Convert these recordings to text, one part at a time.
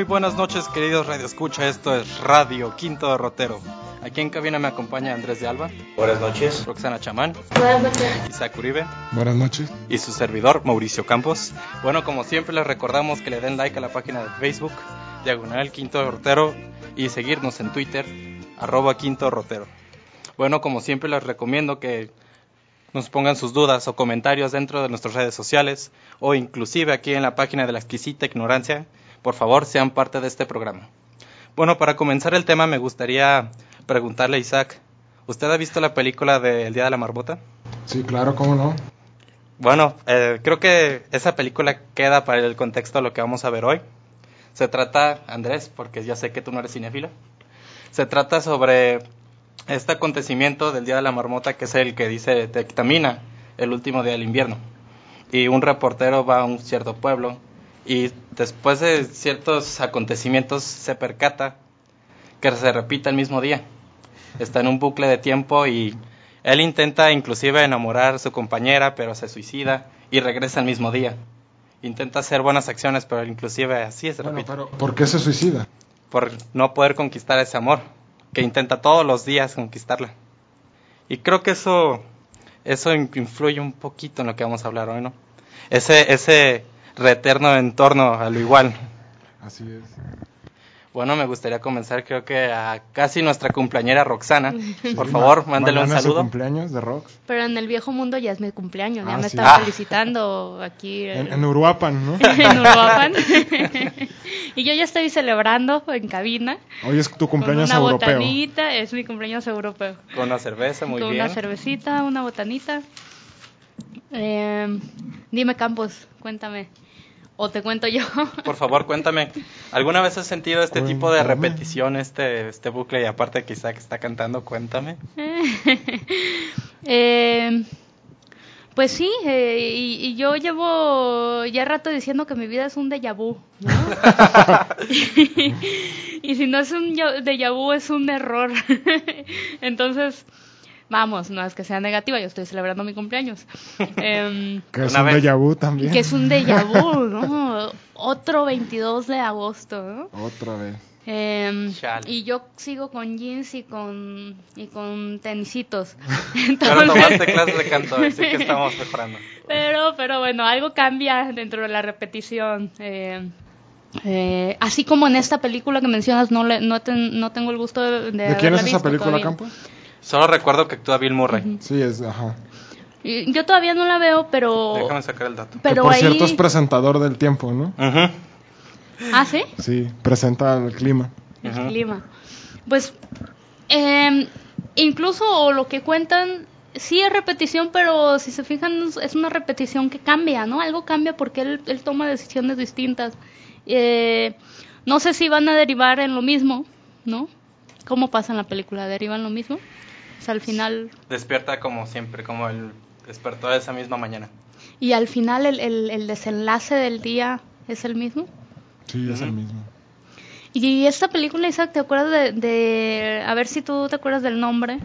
Muy buenas noches, queridos Radio Escucha. Esto es Radio Quinto Derrotero. Aquí en cabina me acompaña Andrés de Alba, Buenas noches. Roxana Chamán, Buenas noches. Isaac Uribe Buenas noches. y su servidor Mauricio Campos. Bueno, como siempre les recordamos que le den like a la página de Facebook, Diagonal Quinto Derrotero, y seguirnos en Twitter, arroba Quinto Derrotero. Bueno, como siempre les recomiendo que nos pongan sus dudas o comentarios dentro de nuestras redes sociales o inclusive aquí en la página de la exquisita ignorancia. Por favor, sean parte de este programa. Bueno, para comenzar el tema me gustaría preguntarle a Isaac, ¿usted ha visto la película de El Día de la Marmota? Sí, claro, cómo no. Bueno, eh, creo que esa película queda para el contexto de lo que vamos a ver hoy. Se trata, Andrés, porque ya sé que tú no eres cinéfilo, se trata sobre este acontecimiento del Día de la Marmota, que es el que dice dictamina el último día del invierno. Y un reportero va a un cierto pueblo y después de ciertos acontecimientos se percata que se repite el mismo día. Está en un bucle de tiempo y él intenta inclusive enamorar a su compañera, pero se suicida y regresa el mismo día. Intenta hacer buenas acciones, pero inclusive así se Bueno, repite. pero ¿por qué se suicida? Por no poder conquistar ese amor, que intenta todos los días conquistarla. Y creo que eso, eso in- influye un poquito en lo que vamos a hablar hoy, ¿no? Ese, ese retorno en torno a lo igual. Así es. Bueno, me gustaría comenzar creo que a casi nuestra cumpleañera Roxana. Por favor, Ma- mándale un es su saludo. cumpleaños de Rox. Pero en el viejo mundo ya es mi cumpleaños, ya Ah, me sí. están Ah. felicitando aquí En, eh, en Uruapan, ¿no? en Uruapan. y yo ya estoy celebrando en cabina. Hoy es tu cumpleaños con una europeo. botanita, es mi cumpleaños europeo. Con una cerveza, muy con bien. una cervecita, una botanita. Eh, dime, Campos, cuéntame. O te cuento yo. Por favor, cuéntame, ¿alguna vez has sentido este tipo de repetición, este, este bucle? Y aparte que Isaac está cantando, cuéntame. Eh, pues sí, eh, y, y yo llevo ya rato diciendo que mi vida es un déjà vu, ¿no? y, si no es un déjà vu, es un error. Entonces, vamos, no es que sea negativa, yo estoy celebrando mi cumpleaños. Em, Que es Una un déjà vu también. que es un déjà vu, ¿no? Otro 22 de agosto, ¿no? Otra vez. Chale. y yo sigo con jeans y con y con tenisitos. Pero Entonces- tomaste clases de canto, así que estamos mejorando. pero, pero bueno, algo cambia dentro de la repetición. Eh, eh, así como en esta película que mencionas, no, le, no, ten- no tengo el gusto de, de ¿De quién es esa película. Campos? Solo recuerdo que actúa Bill Murray. Sí, es, ajá. Yo todavía no la veo, pero... Déjame sacar el dato. pero que por ahí... cierto es presentador del tiempo, ¿no? Ujú, Ah, ¿sí? Sí, presenta el clima. El clima. Pues, eh, incluso lo que cuentan, sí es repetición, pero si se fijan, es una repetición que cambia, ¿no? Algo cambia porque él, él toma decisiones distintas. Eh, no sé si van a derivar en lo mismo, ¿no? ¿Cómo pasa en la película? ¿Derivan lo mismo? O sea, al final... Despierta como siempre, como el despertó esa misma mañana. ¿Y al final el, el, el desenlace del día es el mismo? Sí, es el mismo. Y esta película, Isaac, ¿te acuerdas de, de- a ver si tú te acuerdas del nombre?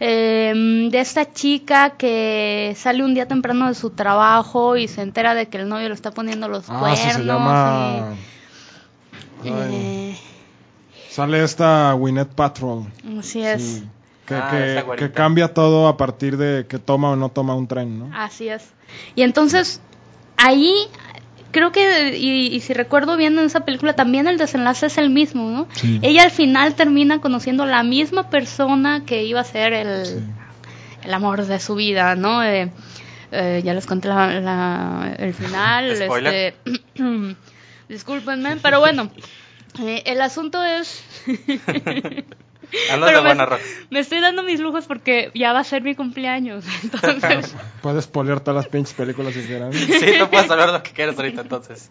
Eh, de esta chica que sale un día temprano de su trabajo y se entera de que el novio le está poniendo los Ah, cuernos. sí, se llama... y- Ay, eh, Sale esta Winnet Patrol. así es, Sí, que, Ah, que- cambia todo a partir de que toma o no toma un tren, ¿no? así es. Y entonces, ahí creo que, y, y si recuerdo bien en esa película, también el desenlace es el mismo, ¿no? Sí. Ella al final termina conociendo a la misma persona que iba a ser el, Sí. el amor de su vida, ¿no? Eh, eh, ya les conté la- la- el final. Spoiler. este, discúlpenme, pero bueno, eh, el asunto es... Andas Pero de me, buena, Rox. me estoy dando mis lujos porque ya va a ser mi cumpleaños. Entonces, Puedes polear todas las pinches películas si quieras. Sí, tú puedes hablar lo que quieras ahorita, entonces.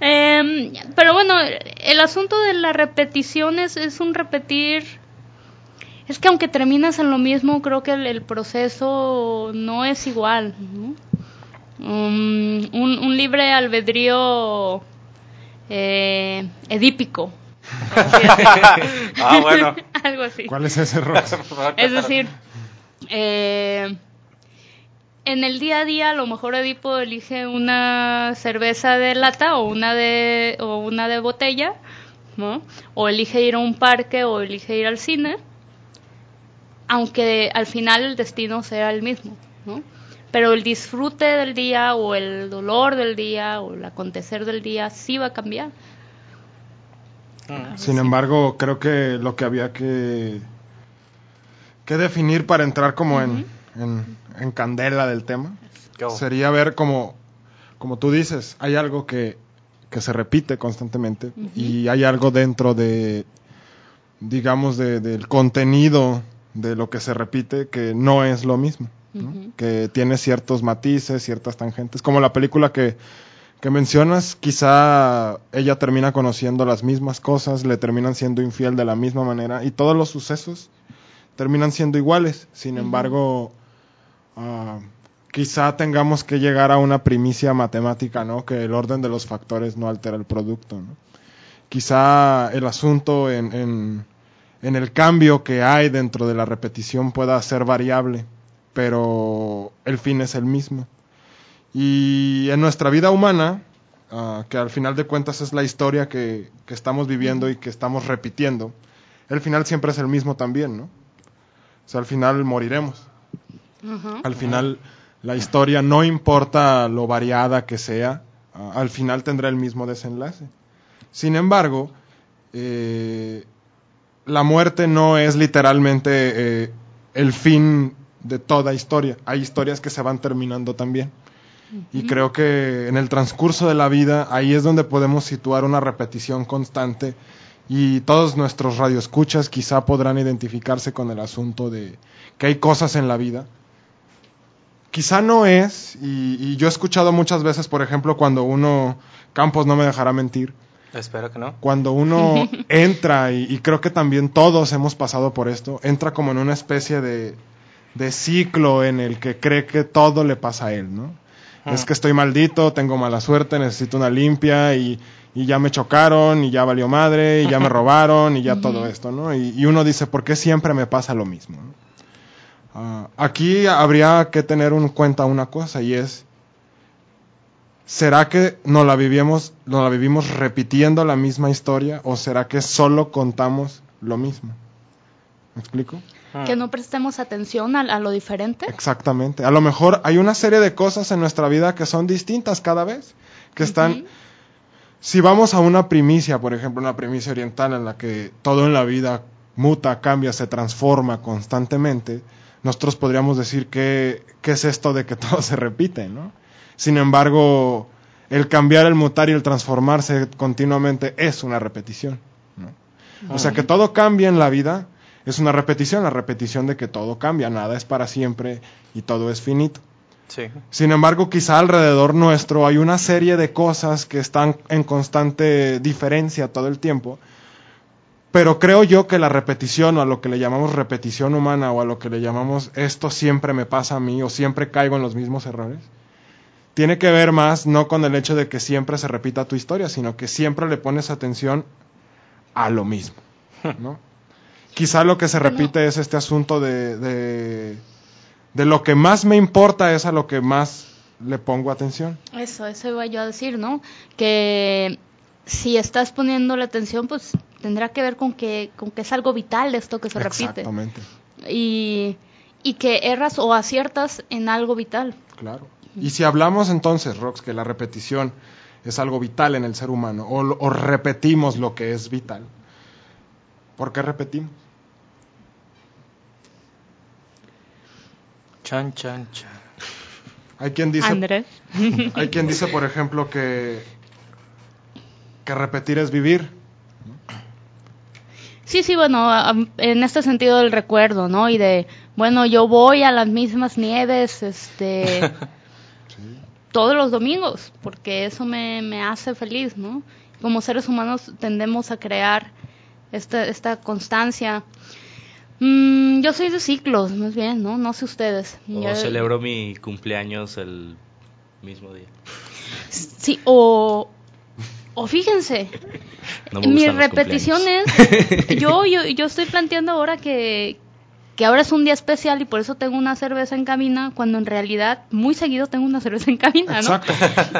Em, pero bueno, el asunto de la repetición es, es un repetir. Es que aunque terminas en lo mismo, creo que el, el proceso no es igual. ¿no? Um, un, un libre albedrío eh, edípico. Ah, bueno. Algo así. ¿Cuál es ese favor, Es decir, eh, en el día a día a lo mejor Edipo elige una cerveza de lata o una de o una de botella, ¿no? O elige ir a un parque o elige ir al cine, aunque al final el destino sea el mismo, ¿no? Pero el disfrute del día o el dolor del día o el acontecer del día sí va a cambiar. Mm. Sin embargo, creo que lo que había que, que definir para entrar como en, en, en candela del tema Go. sería ver como, como tú dices, hay algo que, que se repite constantemente y hay algo dentro de, digamos, de- del contenido de lo que se repite que no es lo mismo, que tiene ciertos matices, ciertas tangentes, como la película que, que mencionas, quizá ella termina conociendo las mismas cosas, le terminan siendo infiel de la misma manera y todos los sucesos terminan siendo iguales. Sin embargo, ah, quizá tengamos que llegar a una primicia matemática, ¿no? Que el orden de los factores no altera el producto, ¿no? Quizá el asunto en, en, en el cambio que hay dentro de la repetición pueda ser variable, pero el fin es el mismo. Y en nuestra vida humana, ah, que al final de cuentas es la historia que, que estamos viviendo y que estamos repitiendo, el final siempre es el mismo también, ¿no? O sea, al final moriremos. Al final la historia, no importa lo variada que sea, ah, al final tendrá el mismo desenlace. Sin embargo, eh, la muerte no es literalmente eh, el fin de toda historia. Hay historias que se van terminando también. Y creo que en el transcurso de la vida ahí es donde podemos situar una repetición constante y todos nuestros radioescuchas quizá podrán identificarse con el asunto de que hay cosas en la vida. Quizá no es, y, y yo he escuchado muchas veces, por ejemplo, cuando uno, Campos no me dejará mentir, Espero que no. cuando uno entra, y, y creo que también todos hemos pasado por esto, entra como en una especie de, de ciclo en el que cree que todo le pasa a él, ¿no? Es que estoy maldito, tengo mala suerte, necesito una limpia y, y ya me chocaron y ya valió madre y ya me robaron y ya todo esto, ¿no? Y, y uno dice, ¿por qué siempre me pasa lo mismo? no? Ah, aquí habría que tener en cuenta una cosa y es, ¿será que nos la vivimos, nos la vivimos repitiendo la misma historia o será que solo contamos lo mismo? ¿Me explico? Que no prestemos atención a, a lo diferente. Exactamente. A lo mejor hay una serie de cosas en nuestra vida que son distintas cada vez, que están... Si vamos a una primicia, por ejemplo, una primicia oriental en la que todo en la vida muta, cambia, se transforma constantemente, nosotros podríamos decir que, ¿qué es esto de que todo se repite, ¿no? Sin embargo, el cambiar, el mutar y el transformarse continuamente es una repetición, ¿no? O sea, que todo cambia en la vida es una repetición, la repetición de que todo cambia, nada es para siempre y todo es finito. Sí. Sin embargo, quizá alrededor nuestro hay una serie de cosas que están en constante diferencia todo el tiempo. Pero creo yo que la repetición o a lo que le llamamos repetición humana o a lo que le llamamos esto siempre me pasa a mí o siempre caigo en los mismos errores, tiene que ver más no con el hecho de que siempre se repita tu historia, sino que siempre le pones atención a lo mismo. ¿no? Quizá lo que se repite es este asunto de, de, de lo que más me importa es a lo que más le pongo atención. Eso, eso iba yo a decir, ¿no? Que si estás poniendo la atención, pues tendrá que ver con que, con que es algo vital esto que se repite. Exactamente, Y, y que erras o aciertas en algo vital. claro. Y si hablamos entonces, Rox, que la repetición es algo vital en el ser humano, o, o repetimos lo que es vital. ¿Por qué repetimos? Chan, chan, chan. Hay quien dice, Andrés. hay quien dice, por ejemplo, que, que repetir es vivir. Sí, sí, bueno, en este sentido del recuerdo, ¿no? Y de, bueno, yo voy a las mismas nieves, este, todos los domingos, porque eso me, me hace feliz, ¿no? Como seres humanos tendemos a crear esta, esta constancia. Mm, yo soy de ciclos, más bien, ¿no? No sé ustedes. O Yo- celebro mi cumpleaños el mismo día. Sí, o, o fíjense, No mis repeticiones, yo, yo, yo estoy planteando ahora que, que ahora es un día especial y por eso tengo una cerveza en cabina, cuando en realidad muy seguido tengo una cerveza en cabina, ¿no? Exacto.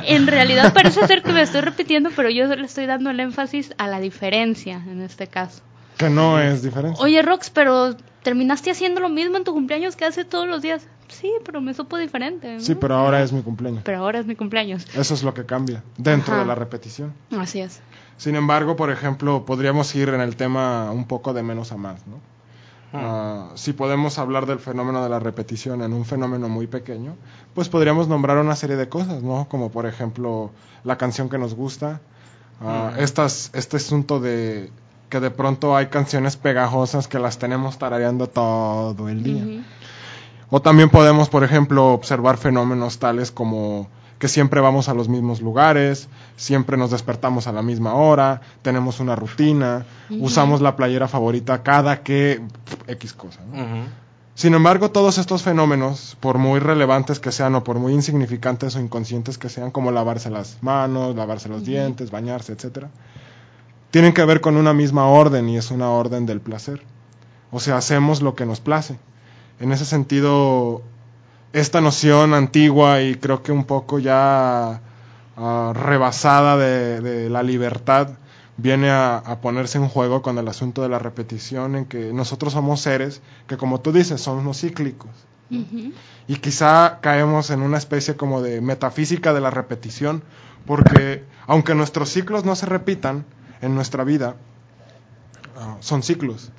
En realidad parece ser que me estoy repitiendo, pero yo le estoy dando el énfasis a la diferencia en este caso. Que no es diferente. Oye, Rox, pero terminaste haciendo lo mismo en tu cumpleaños que hace todos los días. Sí, pero me supo diferente. ¿no? Sí, pero ahora es mi cumpleaños. Pero ahora es mi cumpleaños. Eso es lo que cambia dentro Ajá. de la repetición. Así es. Sin embargo, por ejemplo, podríamos ir en el tema un poco de menos a más, ¿no? Ah, si podemos hablar del fenómeno de la repetición en un fenómeno muy pequeño, pues podríamos nombrar una serie de cosas, ¿no? Como por ejemplo la canción que nos gusta, ah, estas, este asunto de que de pronto hay canciones pegajosas que las tenemos tarareando todo el día. O también podemos, por ejemplo, observar fenómenos tales como que siempre vamos a los mismos lugares, siempre nos despertamos a la misma hora, tenemos una rutina, usamos la playera favorita cada que X cosa. ¿no? Sin embargo, todos estos fenómenos, por muy relevantes que sean o por muy insignificantes o inconscientes que sean, como lavarse las manos, lavarse los dientes, bañarse, etcétera, tienen que ver con una misma orden y es una orden del placer. O sea, hacemos lo que nos place. En ese sentido, esta noción antigua y creo que un poco ya ah, rebasada de, de la libertad viene a, a ponerse en juego con el asunto de la repetición, en que nosotros somos seres que, como tú dices, somos cíclicos. Y quizá caemos en una especie como de metafísica de la repetición, porque aunque nuestros ciclos no se repitan en nuestra vida, ah, son ciclos.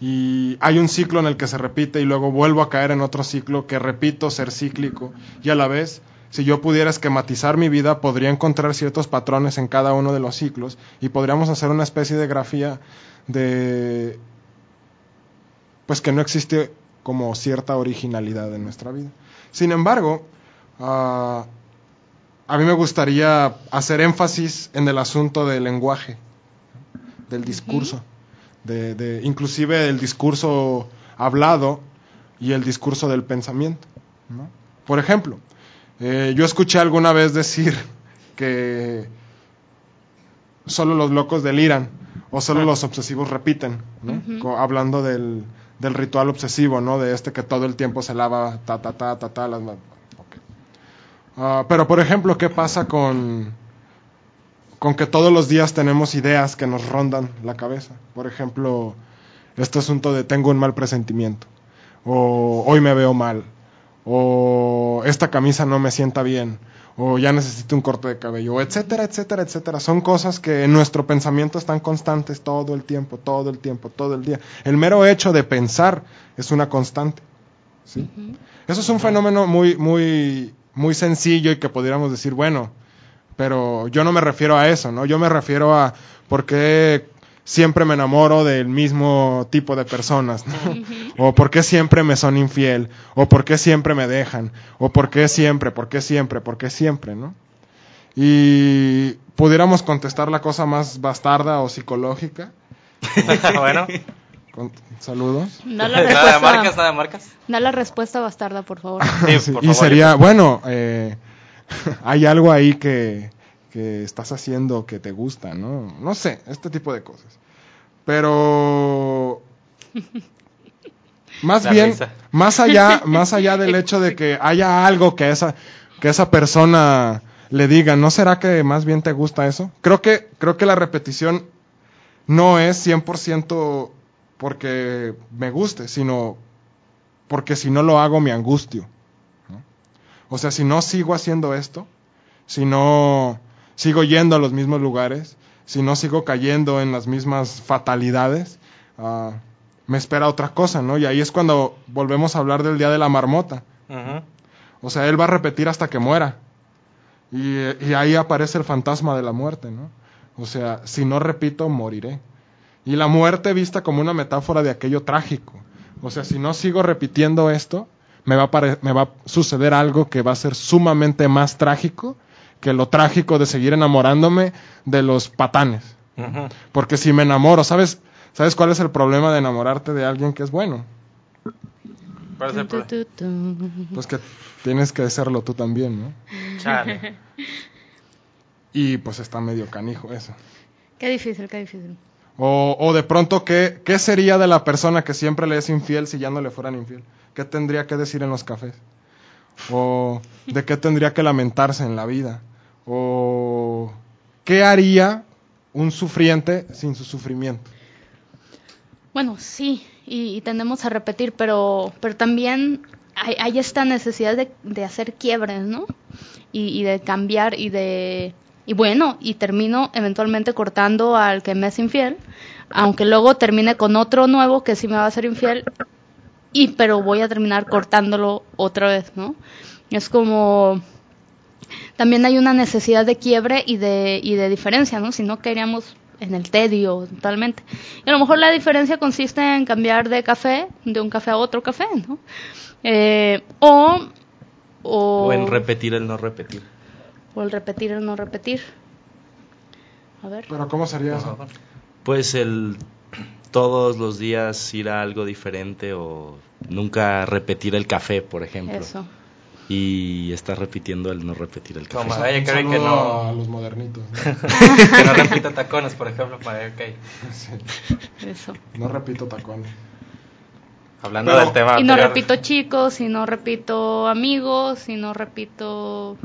Y hay un ciclo en el que se repite y luego vuelvo a caer en otro ciclo que repito ser cíclico. Y a la vez, si yo pudiera esquematizar mi vida, podría encontrar ciertos patrones en cada uno de los ciclos y podríamos hacer una especie de grafía de pues que no existe como cierta originalidad en nuestra vida. Sin embargo, ah, a mí me gustaría hacer énfasis en el asunto del lenguaje, del discurso, de, de- inclusive el discurso hablado y el discurso del pensamiento. ¿no? Por ejemplo, eh, yo escuché alguna vez decir que solo los locos deliran o solo los obsesivos repiten, ¿no? Hablando del, del ritual obsesivo, ¿no? De este que todo el tiempo se lava ta ta ta ta ta las ma- ok. Ah, pero por ejemplo, ¿qué pasa con con que todos los días tenemos ideas que nos rondan la cabeza? Por ejemplo, este asunto de tengo un mal presentimiento o hoy me veo mal o esta camisa no me sienta bien o ya necesito un corte de cabello, etcétera, etcétera, etcétera. Son cosas que en nuestro pensamiento están constantes todo el tiempo, todo el tiempo, todo el día. El mero hecho de pensar es una constante. ¿sí? Eso es un fenómeno muy, muy, muy sencillo y que pudiéramos decir, bueno, pero yo no me refiero a eso, ¿no? Yo me refiero a por qué siempre me enamoro del mismo tipo de personas, ¿no? O por qué siempre me son infiel, o por qué siempre me dejan, o por qué siempre, por qué siempre, por qué siempre, ¿no? Y pudiéramos contestar la cosa más bastarda o psicológica. bueno, Con- saludos. Da la nada de marcas, nada de marcas. da la respuesta bastarda, por favor. Sí, Sí, por y favor, sería, bueno, eh, hay algo ahí que, que estás haciendo que te gusta, ¿no? No sé, este tipo de cosas. Pero más La bien, risa. más allá, más allá del hecho de que haya algo que esa, que esa persona le diga, ¿no será que más bien te gusta eso? Creo que, creo que la repetición no es 100% porque me guste, sino porque si no lo hago me angustio. O sea, si no sigo haciendo esto, si no, sigo yendo a los mismos lugares, si no sigo cayendo en las mismas fatalidades, ah, me espera otra cosa, ¿no? Y ahí es cuando volvemos a hablar del día de la marmota. O sea, él va a repetir hasta que muera. Y, y ahí aparece el fantasma de la muerte, ¿no? O sea, si no repito, moriré. Y la muerte vista como una metáfora de aquello trágico. O sea, si no sigo repitiendo esto, me va a, me va a suceder algo que va a ser sumamente más trágico que lo trágico de seguir enamorándome de los patanes. Porque si me enamoro, ¿sabes, ¿sabes cuál es el problema de enamorarte de alguien que es bueno? ¿Cuál es el Tu, problema? tu, tu. Pues que tienes que serlo tú también, ¿no? Chale. Y pues está medio canijo eso. Qué difícil, qué difícil. O, o de pronto, ¿qué, ¿qué sería de la persona que siempre le es infiel si ya no le fueran infiel? ¿Qué tendría que decir en los cafés? ¿O de qué tendría que lamentarse en la vida? ¿O qué haría un sufriente sin su sufrimiento? Bueno, sí, y, tendemos a repetir, pero, pero también hay, hay esta necesidad de, de hacer quiebres, ¿no? Y, y de cambiar y de... Y bueno, y termino eventualmente cortando al que me es infiel, aunque luego termine con otro nuevo que sí me va a ser infiel, y pero voy a terminar cortándolo otra vez, ¿no? Es como también hay una necesidad de quiebre y de, y de diferencia, ¿no? Si no caeríamos en el tedio totalmente. Y a lo mejor la diferencia consiste en cambiar de café, de un café a otro café, ¿no? Eh, o, o, O en repetir el no repetir. o el repetir, el no repetir. A ver. Pero ¿cómo sería eso? Pues el todos los días ir a algo diferente o nunca repetir el café, por ejemplo. Eso. Y estar repitiendo el no repetir el café. Como Mariah Carey que no, a los modernitos. ¿no? que no repita tacones, por ejemplo, Mariah Carey. Sí, Eso. no repito tacones. Hablando Pero- del tema Y no anterior. repito chicos, y no repito amigos, y no repito...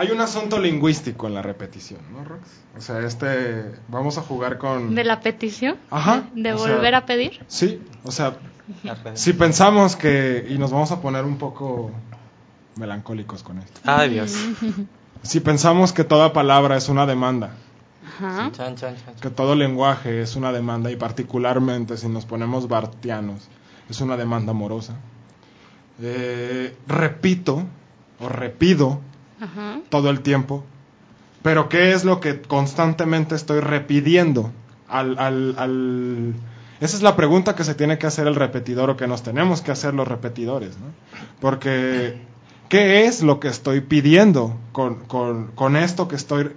Hay un asunto lingüístico en la repetición, ¿no, Rox? O sea, este, vamos a jugar con... ¿De la petición? Ajá, ¿De sea- volver a pedir? Sí, o sea, si pensamos que, y nos vamos a poner un poco melancólicos con esto, Ay, Dios. si pensamos que toda palabra es una demanda, Ajá. Que todo lenguaje es una demanda, y particularmente si nos ponemos bartianos, es una demanda amorosa, eh, repito o repido Ajá. todo el tiempo. Pero ¿qué es lo que constantemente estoy repidiendo? Al, al, al... Esa es la pregunta que se tiene que hacer el repetidor o que nos tenemos que hacer los repetidores. ¿no? Porque ¿qué es lo que estoy pidiendo con, con, con esto que estoy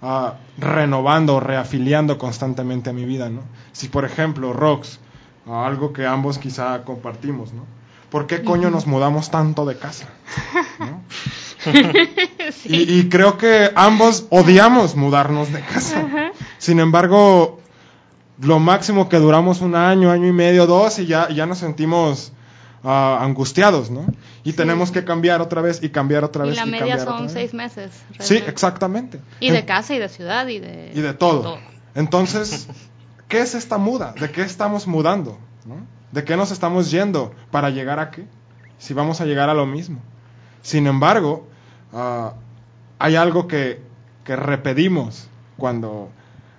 ah, renovando o reafiliando constantemente a mi vida? ¿no? Si por ejemplo, Rox, algo que ambos quizá compartimos, ¿no? ¿Por qué coño nos mudamos tanto de casa? ¿no? Y, y creo que ambos odiamos mudarnos de casa. Sin embargo, lo máximo que duramos un año, año y medio, dos, y ya, ya nos sentimos ah, angustiados, ¿no? Y tenemos que cambiar otra vez y cambiar otra Y vez. la y media cambiar son seis meses. Sí, exactamente. Y de casa y de ciudad y de... y de todo. Entonces, ¿qué es esta muda? ¿De qué estamos mudando? ¿no? ¿De qué nos estamos yendo para llegar a qué? Si vamos a llegar a lo mismo. Sin embargo, ah, hay algo que, que repetimos cuando,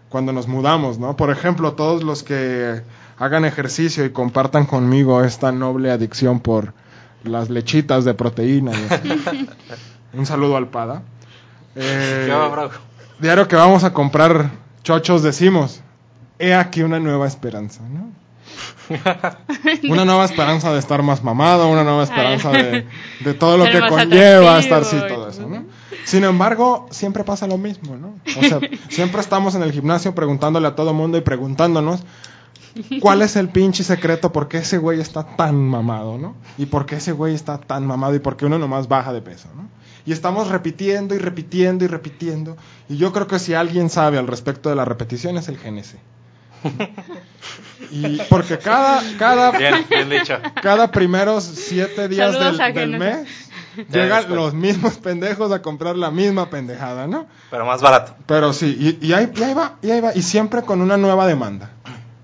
cuando nos mudamos, ¿no? Por ejemplo, todos los que hagan ejercicio y compartan conmigo esta noble adicción por las lechitas de proteína. Un saludo al Pada. Eh. Diario que vamos a comprar chochos decimos, he aquí una nueva esperanza, ¿no? Una nueva esperanza de estar más mamado, una nueva esperanza de, de todo lo que conlleva estar sí, todo eso, ¿no? Sin embargo, siempre pasa lo mismo, ¿no? O sea, siempre estamos en el gimnasio preguntándole a todo mundo y preguntándonos cuál es el pinche secreto, por qué ese güey está tan mamado, ¿no? Y por qué ese güey está tan mamado y por qué uno nomás baja de peso, ¿no? Y estamos repitiendo y repitiendo y repitiendo. Y yo creo que si alguien sabe al respecto de la repetición es el GNC. Y porque cada, cada, Bien, bien dicho. cada primeros siete días del, del mes llegan los mismos pendejos a comprar la misma pendejada, ¿no? Pero más barato. Pero sí, y, y ahí, y ahí va, y ahí va, y siempre con una nueva demanda.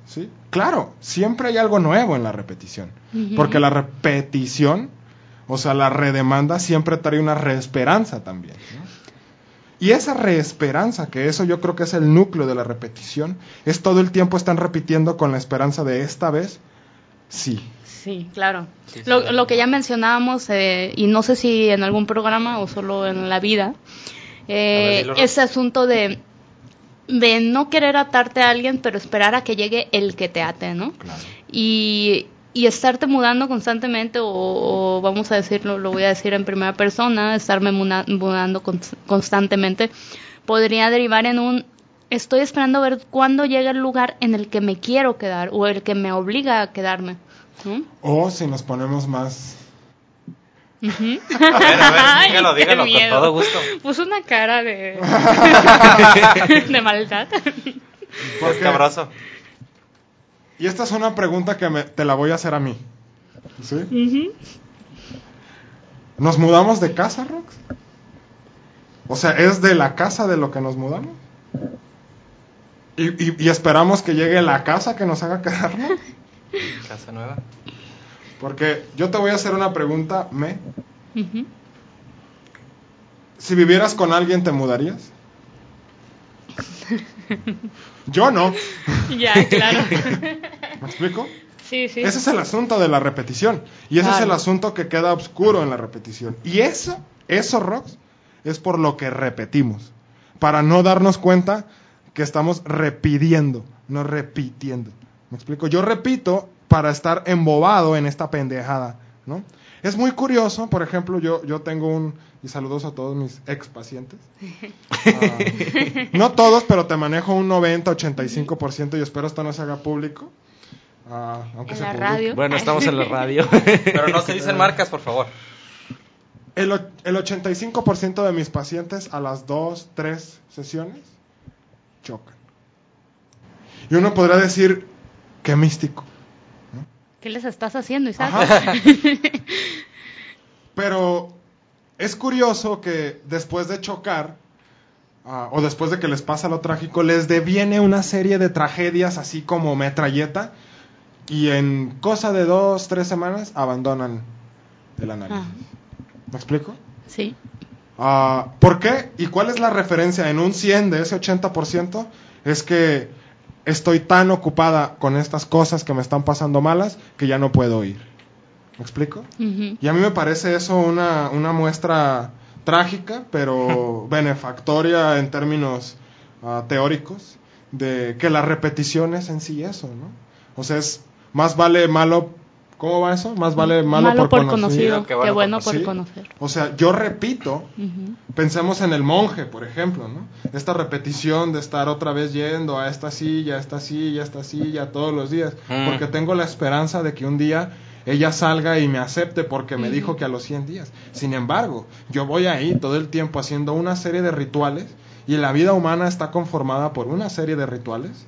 ¿Sí? Claro, siempre hay algo nuevo en la repetición. Porque la repetición, o sea, la redemanda siempre trae una reesperanza también. ¿no? Y esa reesperanza, que eso yo creo que es el núcleo de la repetición, es todo el tiempo están repitiendo con la esperanza de esta vez, sí. Sí, claro. Sí, lo, sí. lo que ya mencionábamos, eh, y no sé si en algún programa o solo en la vida, eh, ver, ese asunto de, de no querer atarte a alguien, pero esperar a que llegue el que te ate, ¿no? Y, y estarte mudando constantemente, o, o vamos a decirlo, lo voy a decir en primera persona, estarme mudando cons- constantemente, podría derivar en un estoy esperando a ver cuándo llega el lugar en el que me quiero quedar o el que me obliga a quedarme. O si nos ponemos más... Ujú. A ver, a ver, Ay, dígalo, qué dígalo, con todo gusto. Puso una cara de, de maldad. porque-. Y esta es una pregunta que me- te la voy a hacer a mí. ¿Sí? ¿Nos mudamos de casa, Rox? O sea, ¿es de la casa de lo que nos mudamos? ¿Y, y- y esperamos que llegue la casa que nos haga quedarnos? Casa nueva. Porque yo te voy a hacer una pregunta, me. Ujú. Si vivieras con alguien, ¿te mudarías? Yo no. Ya, claro. ¿Me explico? Sí, sí. Ese es el asunto de la repetición. Y ese es el asunto que queda oscuro en la repetición. Y eso, eso, Rox, es por lo que repetimos. Para no darnos cuenta que estamos repitiendo, no repitiendo. ¿Me explico? Yo repito para estar embobado en esta pendejada, ¿no? Es muy curioso, por ejemplo, yo, yo tengo un, y saludos a todos mis ex pacientes. Ah, no todos, pero te manejo un 90, 85% y espero esto no se haga público. Ah, aunque En se la publique. radio. Bueno, estamos en la radio. Pero no se dicen marcas, por favor. El, el 85% de mis pacientes a las 2, 3 sesiones chocan. Y uno podrá decir, qué místico. ¿Qué les estás haciendo, Isaac? Ajá. Pero es curioso que después de chocar, ah, o después de que les pasa lo trágico, les deviene una serie de tragedias así como metralleta, y en cosa de dos, tres semanas abandonan el análisis. Ah, ¿Me explico? sí. Ah, ¿Por qué? ¿Y cuál es la referencia? En un 100 de ese 80% es que estoy tan ocupada con estas cosas que me están pasando malas que ya no puedo ir. ¿Me explico? Y a mí me parece eso una, una muestra trágica, pero benefactoria en términos ah, teóricos, de que la repetición es en sí eso, ¿no? O sea, es más vale malo, ¿cómo va eso? Más vale malo, por, conocido. Qué Qué bueno bueno, por- por Sí. conocer. O sea, yo repito, pensemos en el monje, por ejemplo, ¿no? Esta repetición de estar otra vez yendo a esta silla, a esta silla, a esta silla todos los días, Mm. porque tengo la esperanza de que un día ella salga y me acepte porque me dijo que a los 100 días. Sin embargo, yo voy ahí todo el tiempo haciendo una serie de rituales y la vida humana está conformada por una serie de rituales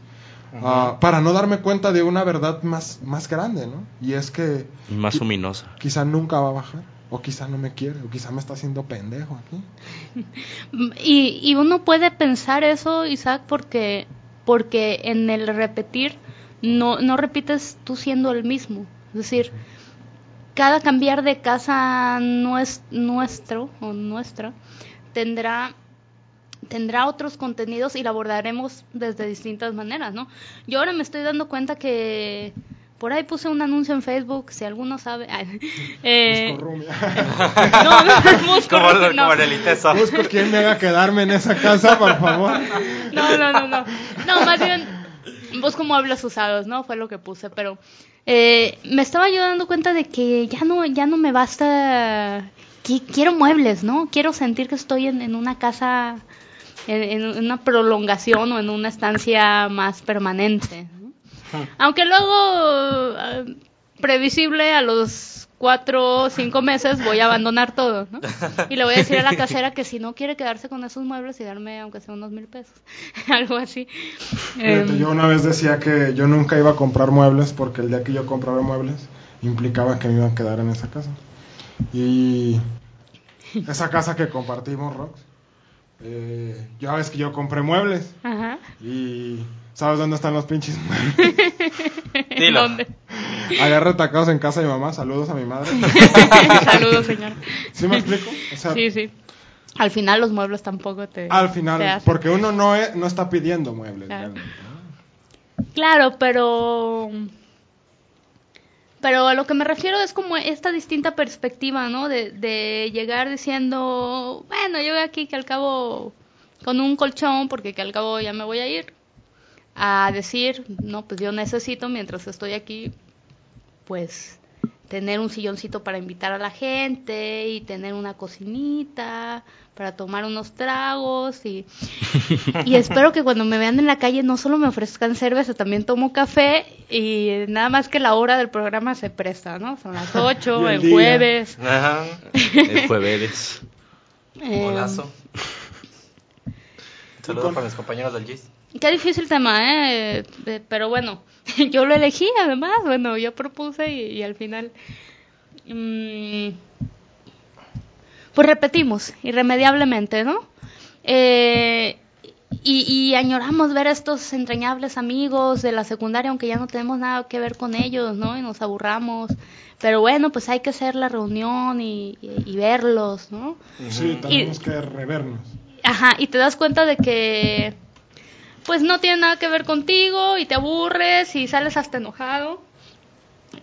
ah, para no darme cuenta de una verdad más, más grande, ¿no? Y es que Más luminosa. quizá nunca va a bajar, o quizá no me quiere, o quizá me está haciendo pendejo aquí. Y, y uno puede pensar eso, Isaac, porque, porque en el repetir no, no repites tú siendo el mismo. Es decir, cada cambiar de casa nues- nuestro o nuestra tendrá tendrá otros contenidos y la abordaremos desde distintas maneras, ¿no? Yo ahora me estoy dando cuenta que por ahí puse un anuncio en Facebook, si alguno sabe. ay, eh, Busco roomie. no, no, busco Como, roomie, no. como el ITESO. Busco quien me haga quedarme en esa casa, por favor. No, no, no, no. No, más bien busco muebles usados, ¿no? Fue lo que puse, pero eh, me estaba yo dando cuenta de que ya no, ya no me basta. qui- quiero muebles, ¿no? Quiero sentir que estoy en, en una casa, en, en una prolongación o en una estancia más permanente. ¿no? Aunque luego, eh, previsible, a los cuatro o cinco meses voy a abandonar todo, ¿no? Y le voy a decir a la casera que si no quiere quedarse con esos muebles y darme, aunque sea unos mil pesos, algo así. Fíjate, Em, yo una vez decía que yo nunca iba a comprar muebles porque el día que yo compraba muebles implicaba que me iba a quedar en esa casa. Y esa casa que compartimos, Rox, eh, ya ves que yo compré muebles Ajá. y ¿sabes dónde están los pinches muebles? Dilo. ¿Dónde? Allá retacados en casa de mi mamá, saludos a mi madre. Saludos, señor. ¿Sí me explico? O sea, Sí, sí. Al final los muebles tampoco te... Al final, porque uno no, es- no está pidiendo muebles. Claro. Claro, pero... Pero a lo que me refiero es como esta distinta perspectiva, ¿no? De, de llegar diciendo, bueno, yo voy aquí que al cabo con un colchón, porque que al cabo ya me voy a ir. A decir, no, pues yo necesito mientras estoy aquí, pues tener un silloncito para invitar a la gente y tener una cocinita para tomar unos tragos y, y espero que cuando me vean en la calle no solo me ofrezcan cerveza, también tomo café y nada más que la hora del programa se presta, ¿no? Son las 8, Y el jueves. Ajá. El jueves. eh, Golazo. Saludos para mis compañeros del GIS. Qué difícil tema, ¿eh? Eh, Pero bueno, yo lo elegí además, bueno, yo propuse y, y al final... mm, pues repetimos, irremediablemente, ¿no? Eh, y, y añoramos ver a estos entrañables amigos de la secundaria, aunque ya no tenemos nada que ver con ellos, ¿no? Y nos aburramos. Pero bueno, pues hay que hacer la reunión y, y- y verlos, ¿no? Sí, tenemos que revernos. Ajá, y te das cuenta de que pues no tiene nada que ver contigo y te aburres y sales hasta enojado.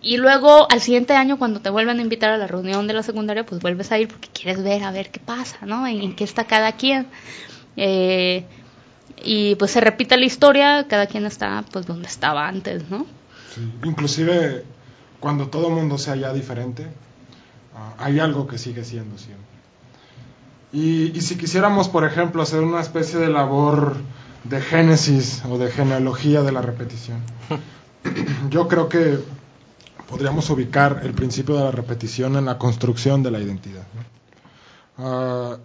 Y luego al siguiente año cuando te vuelven a invitar a la reunión de la secundaria, pues vuelves a ir porque quieres ver a ver qué pasa, ¿no? En, qué está cada quien. Eh, y pues se repite la historia, cada quien está pues donde estaba antes, ¿no? Sí, Inclusive cuando todo mundo sea ya diferente, ah, hay algo que sigue siendo siempre. Y, y si quisiéramos, por ejemplo, hacer una especie de labor de génesis o de genealogía de la repetición, yo creo que podríamos ubicar el principio de la repetición en la construcción de la identidad. ¿no? Ah,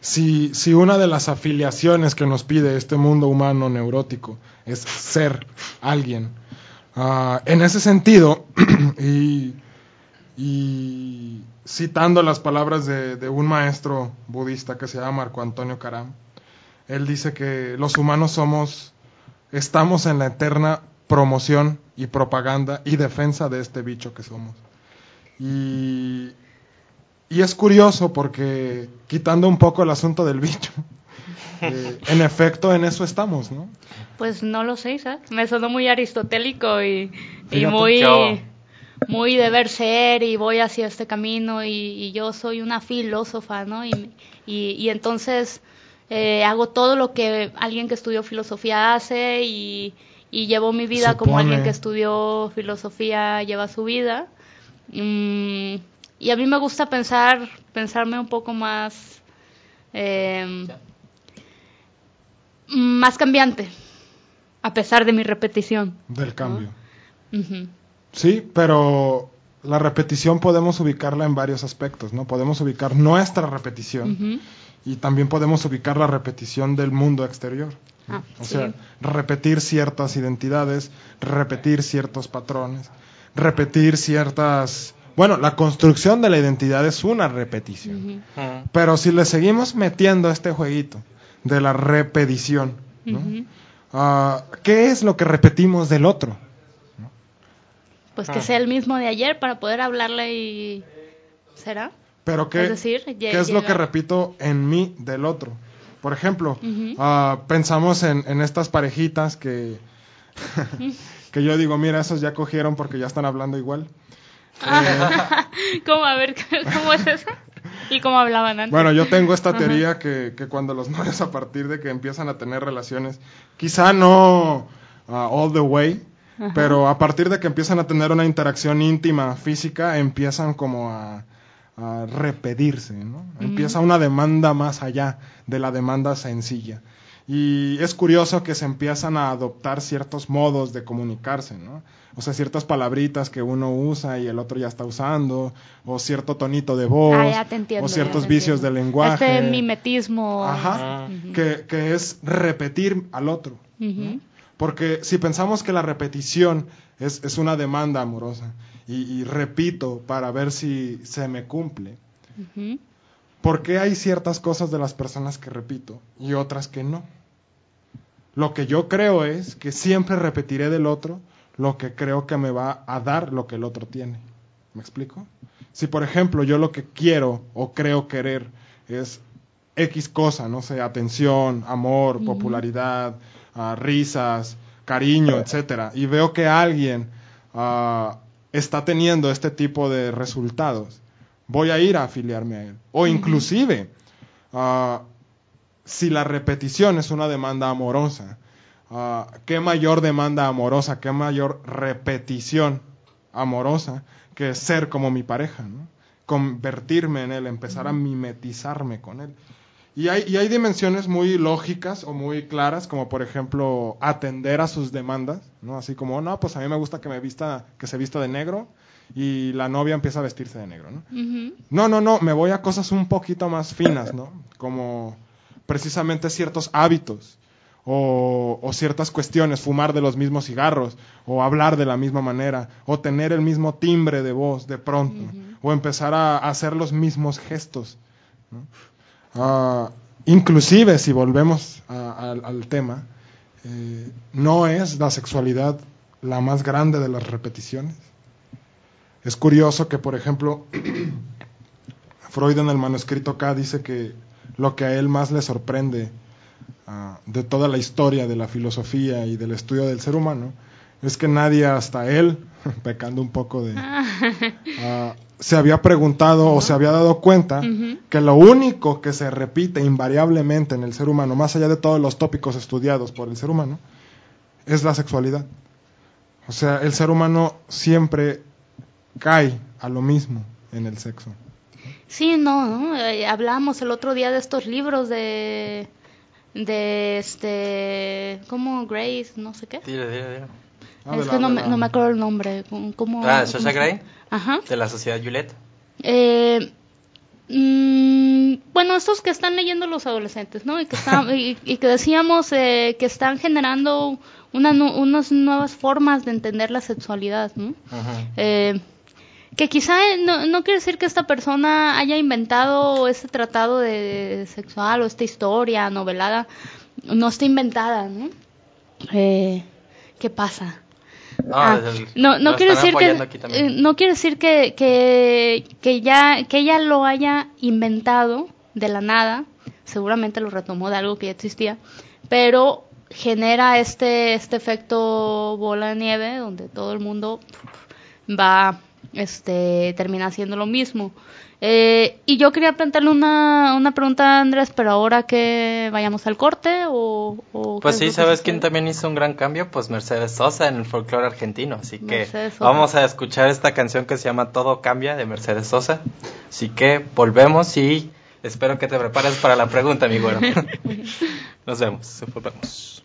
si, si una de las afiliaciones que nos pide este mundo humano neurótico es ser alguien, ah, en ese sentido, y, y citando las palabras de, de un maestro budista que se llama Marco Antonio Karam, él dice que los humanos somos, estamos en la eterna promoción y propaganda y defensa de este bicho que somos. Y, y es curioso porque quitando un poco el asunto del bicho, eh, en efecto en eso estamos, ¿no? Pues no lo sé, ¿sabes? Me sonó muy aristotélico y, y muy, Yo- muy deber ser y voy hacia este camino y, y yo soy una filósofa, ¿no? Y, y, y entonces eh, hago todo lo que alguien que estudió filosofía hace y, y llevo mi vida como alguien que estudió filosofía lleva su vida. Mm, y a mí me gusta pensar, pensarme un poco más, eh, más cambiante, a pesar de mi repetición. Del cambio. Sí, pero la repetición podemos ubicarla en varios aspectos, ¿no? Podemos ubicar nuestra repetición. Y también podemos ubicar la repetición del mundo exterior. Ah, o sí. sea, repetir ciertas identidades, repetir ciertos patrones, repetir ciertas... Bueno, la construcción de la identidad es una repetición. Pero si le seguimos metiendo a este jueguito de la repetición, ¿no? Ujú. Ah, ¿qué es lo que repetimos del otro? Pues Ah. que sea el mismo de ayer para poder hablarle y... ¿Será? Pero ¿qué, Es decir, ¿qué es lo que repito en mí del otro? Por ejemplo, ah, pensamos en, en estas parejitas que, que yo digo, mira, esos ya cogieron porque ya están hablando igual. ¿Cómo? A ver, ¿cómo es eso? ¿Y cómo hablaban antes? Bueno, yo tengo esta teoría que, que cuando los novios a partir de que empiezan a tener relaciones, quizá no ah, all the way, pero a partir de que empiezan a tener una interacción íntima, física, empiezan como a, a repetirse, ¿no? Empieza una demanda más allá de la demanda sencilla. Y es curioso que se empiezan a adoptar ciertos modos de comunicarse, ¿no? O sea, ciertas palabritas que uno usa y el otro ya está usando, o cierto tonito de voz, Ah, entiendo, o ciertos vicios del lenguaje. Este mimetismo. Ajá, que, que es repetir al otro. Porque si pensamos que la repetición es, es una demanda amorosa y, y repito para ver si se me cumple, Ujú. ¿por qué hay ciertas cosas de las personas que repito y otras que no? Lo que yo creo es que siempre repetiré del otro lo que creo que me va a dar lo que el otro tiene. ¿Me explico? Si por ejemplo yo lo que quiero o creo querer es X cosa, no sé, atención, amor, popularidad, ah, risas, cariño, etcétera, y veo que alguien ah, está teniendo este tipo de resultados, voy a ir a afiliarme a él. O inclusive, ah, si la repetición es una demanda amorosa, ah, ¿qué mayor demanda amorosa, qué mayor repetición amorosa que ser como mi pareja, ¿no? convertirme en él, empezar a mimetizarme con él? Y hay, y hay dimensiones muy lógicas o muy claras, como por ejemplo atender a sus demandas, ¿no? Así como, no, pues a mí me gusta que me vista, que se vista de negro y la novia empieza a vestirse de negro, ¿no? No, no, no, me voy a cosas un poquito más finas, ¿no? Como precisamente ciertos hábitos o, o ciertas cuestiones, fumar de los mismos cigarros o hablar de la misma manera o tener el mismo timbre de voz de pronto o empezar a, a hacer los mismos gestos. ¿no? Ah, inclusive, si volvemos a- al- tema, eh, no es la sexualidad la más grande de las repeticiones. Es curioso que, por ejemplo, Freud en el manuscrito K dice que lo que a él más le sorprende ah, de toda la historia de la filosofía y del estudio del ser humano es que nadie hasta él, pecando un poco de... ah, se había preguntado o se había dado cuenta que lo único que se repite invariablemente en el ser humano, más allá de todos los tópicos estudiados por el ser humano, es la sexualidad. O sea, el ser humano siempre cae a lo mismo en el sexo. Sí, no, ¿no? Eh, hablábamos el otro día de estos libros de de este ¿cómo Grace, no sé qué? Dile, dile, dile. Ah, de es la- que no de me, la- no me acuerdo el nombre. ¿Cómo, Ah, cómo Sasha Grey, Ajá. de la Sociedad Juliet. Eh, mm, bueno, estos que están leyendo los adolescentes, ¿no? Y que, están- y, y que decíamos eh, que están generando una unas nuevas formas de entender la sexualidad, ¿no? Eh, que quizá no, no quiere decir que esta persona haya inventado este tratado de sexual o esta historia novelada, no está inventada, ¿no? Eh, ¿Qué pasa? Ah, no, no están decir que eh, no quiere decir que, que, que ya que ella lo haya inventado de la nada, seguramente lo retomó de algo que ya existía, pero genera este este efecto bola de nieve donde todo el mundo va este termina haciendo lo mismo. Eh, y yo quería plantearle una, una pregunta a Andrés, pero ahora que vayamos al corte o, o Pues sí, ¿sabes quién también hizo un gran cambio? Pues Mercedes Sosa en el folclore argentino. Así que vamos a escuchar esta canción que se llama Todo Cambia de Mercedes Sosa. Así que volvemos y espero que te prepares para la pregunta, mi güero. Nos vemos, volvemos.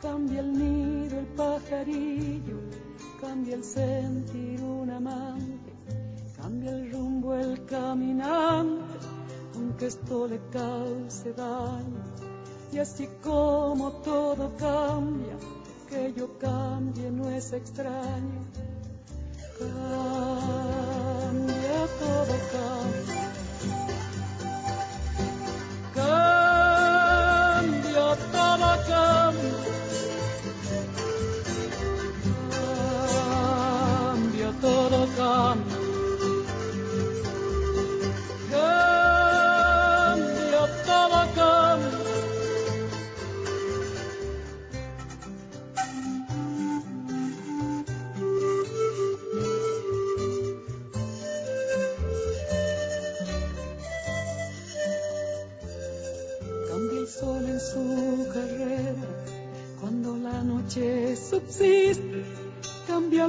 Cambia el nido, el pajarillo, cambia el sentir un amante. Cambia el rumbo, el caminante, aunque esto le cause daño. Y así como todo cambia, que yo cambie no es extraño. Cambia, todo cambia. Cambia,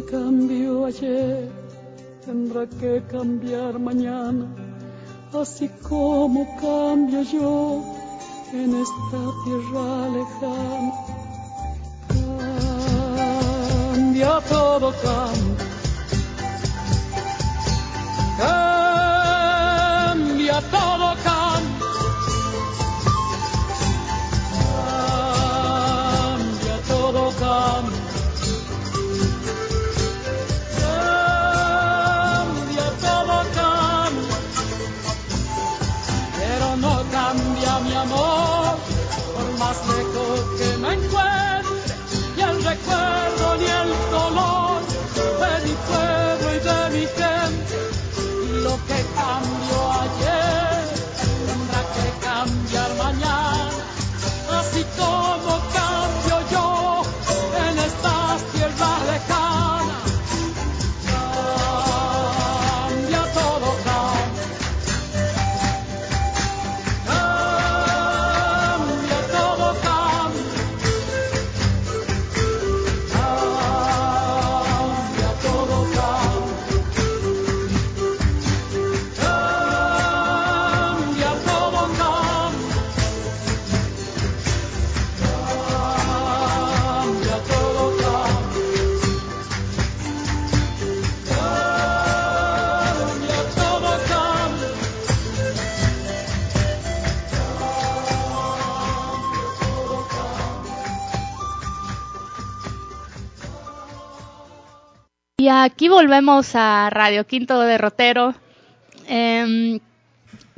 Que cambió ayer tendrá que cambiar mañana, así como cambio yo en esta tierra lejana. Cambia todo, cambia. Cambia aquí volvemos a Radio Quinto Derrotero. Em,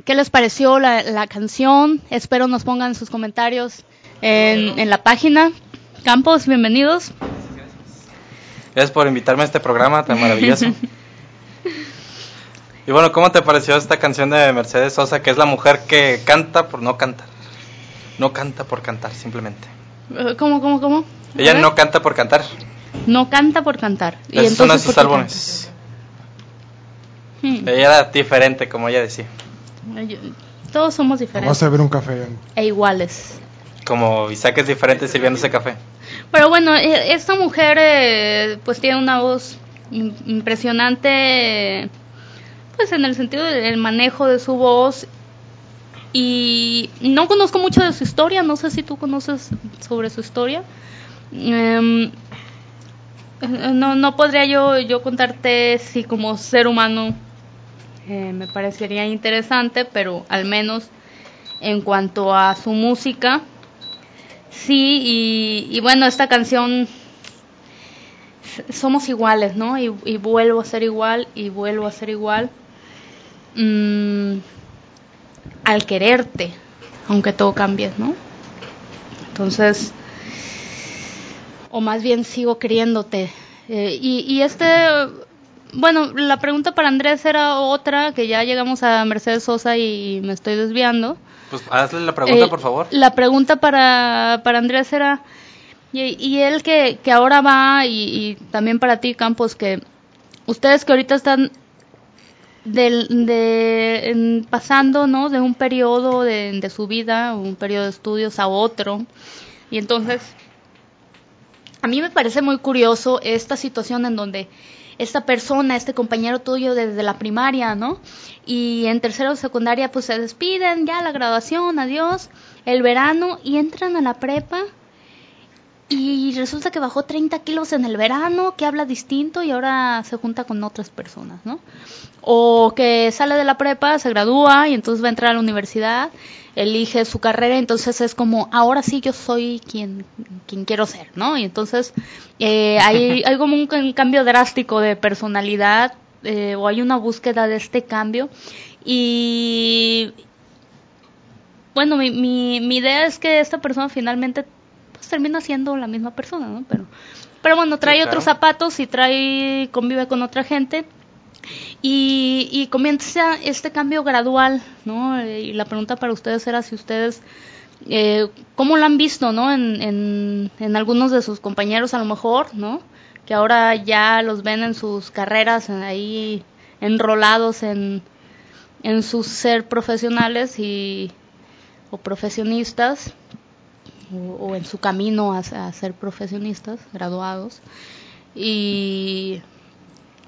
¿Qué les pareció la, la canción? Espero nos pongan sus comentarios en, en la página. Campos, bienvenidos. Gracias por invitarme a este programa tan maravilloso. y bueno, ¿cómo te pareció esta canción de Mercedes Sosa, que es la mujer que canta por no cantar? No canta por cantar, simplemente. Eh, ¿Cómo, cómo, cómo? Ella no canta por cantar. No canta por cantar. ¿Y Ese es uno de entonces sus por qué álbumes. Hmm. Ella era diferente, como ella decía. Yo- Todos somos diferentes. Vamos a ver un café. E iguales. Como Isaac es diferente sirviéndose café. Pero bueno, eh, esta mujer eh, pues tiene una voz im- impresionante, pues en el sentido del manejo de su voz. Y no conozco mucho de su historia, no sé si tú conoces sobre su historia. Eh, no, no podría yo, yo contarte si como ser humano eh, me parecería interesante, pero al menos en cuanto a su música, Sí, y, bueno, esta canción somos iguales, ¿no? Y, y vuelvo a ser igual, y vuelvo a ser igual. Mm, al quererte, aunque todo cambie, ¿no? Entonces, o más bien sigo queriéndote. Eh, y, y este, bueno, la pregunta para Andrés era otra, que ya llegamos a Mercedes Sosa y me estoy desviando. Pues hazle la pregunta, Eh, por favor. La pregunta para, para Andrés era, y, y él que, que ahora va, y, y también para ti, Campos, que ustedes que ahorita están del, de, en- pasando, ¿no? De un periodo de, de su vida, un periodo de estudios a otro, y entonces, a mí me parece muy curioso esta situación en donde esta persona, este compañero tuyo desde la primaria, ¿no? Y en tercero de secundaria pues se despiden, ya la graduación, adiós, el verano y entran a la prepa y resulta que bajó 30 kilos en el verano, que habla distinto y ahora se junta con otras personas, ¿no? O que sale de la prepa, se gradúa y entonces va a entrar a la universidad, elige su carrera, entonces es como, ahora sí yo soy quien, quien quiero ser, ¿no? Y entonces eh, hay, hay como un, un cambio drástico de personalidad eh, o hay una búsqueda de este cambio y bueno, mi, mi, mi idea es que esta persona finalmente pues, termina siendo la misma persona, ¿no? Pero, pero bueno, trae Sí, claro. otros zapatos y trae, convive con otra gente y, y comienza este cambio gradual, ¿no? Y la pregunta para ustedes era si ustedes, eh, ¿cómo lo han visto, ¿no? En, en, en algunos de sus compañeros a lo mejor, ¿no? Que ahora ya los ven en sus carreras en- ahí enrolados en, en sus ser profesionales y o profesionistas o, o en su camino a, a ser profesionistas graduados y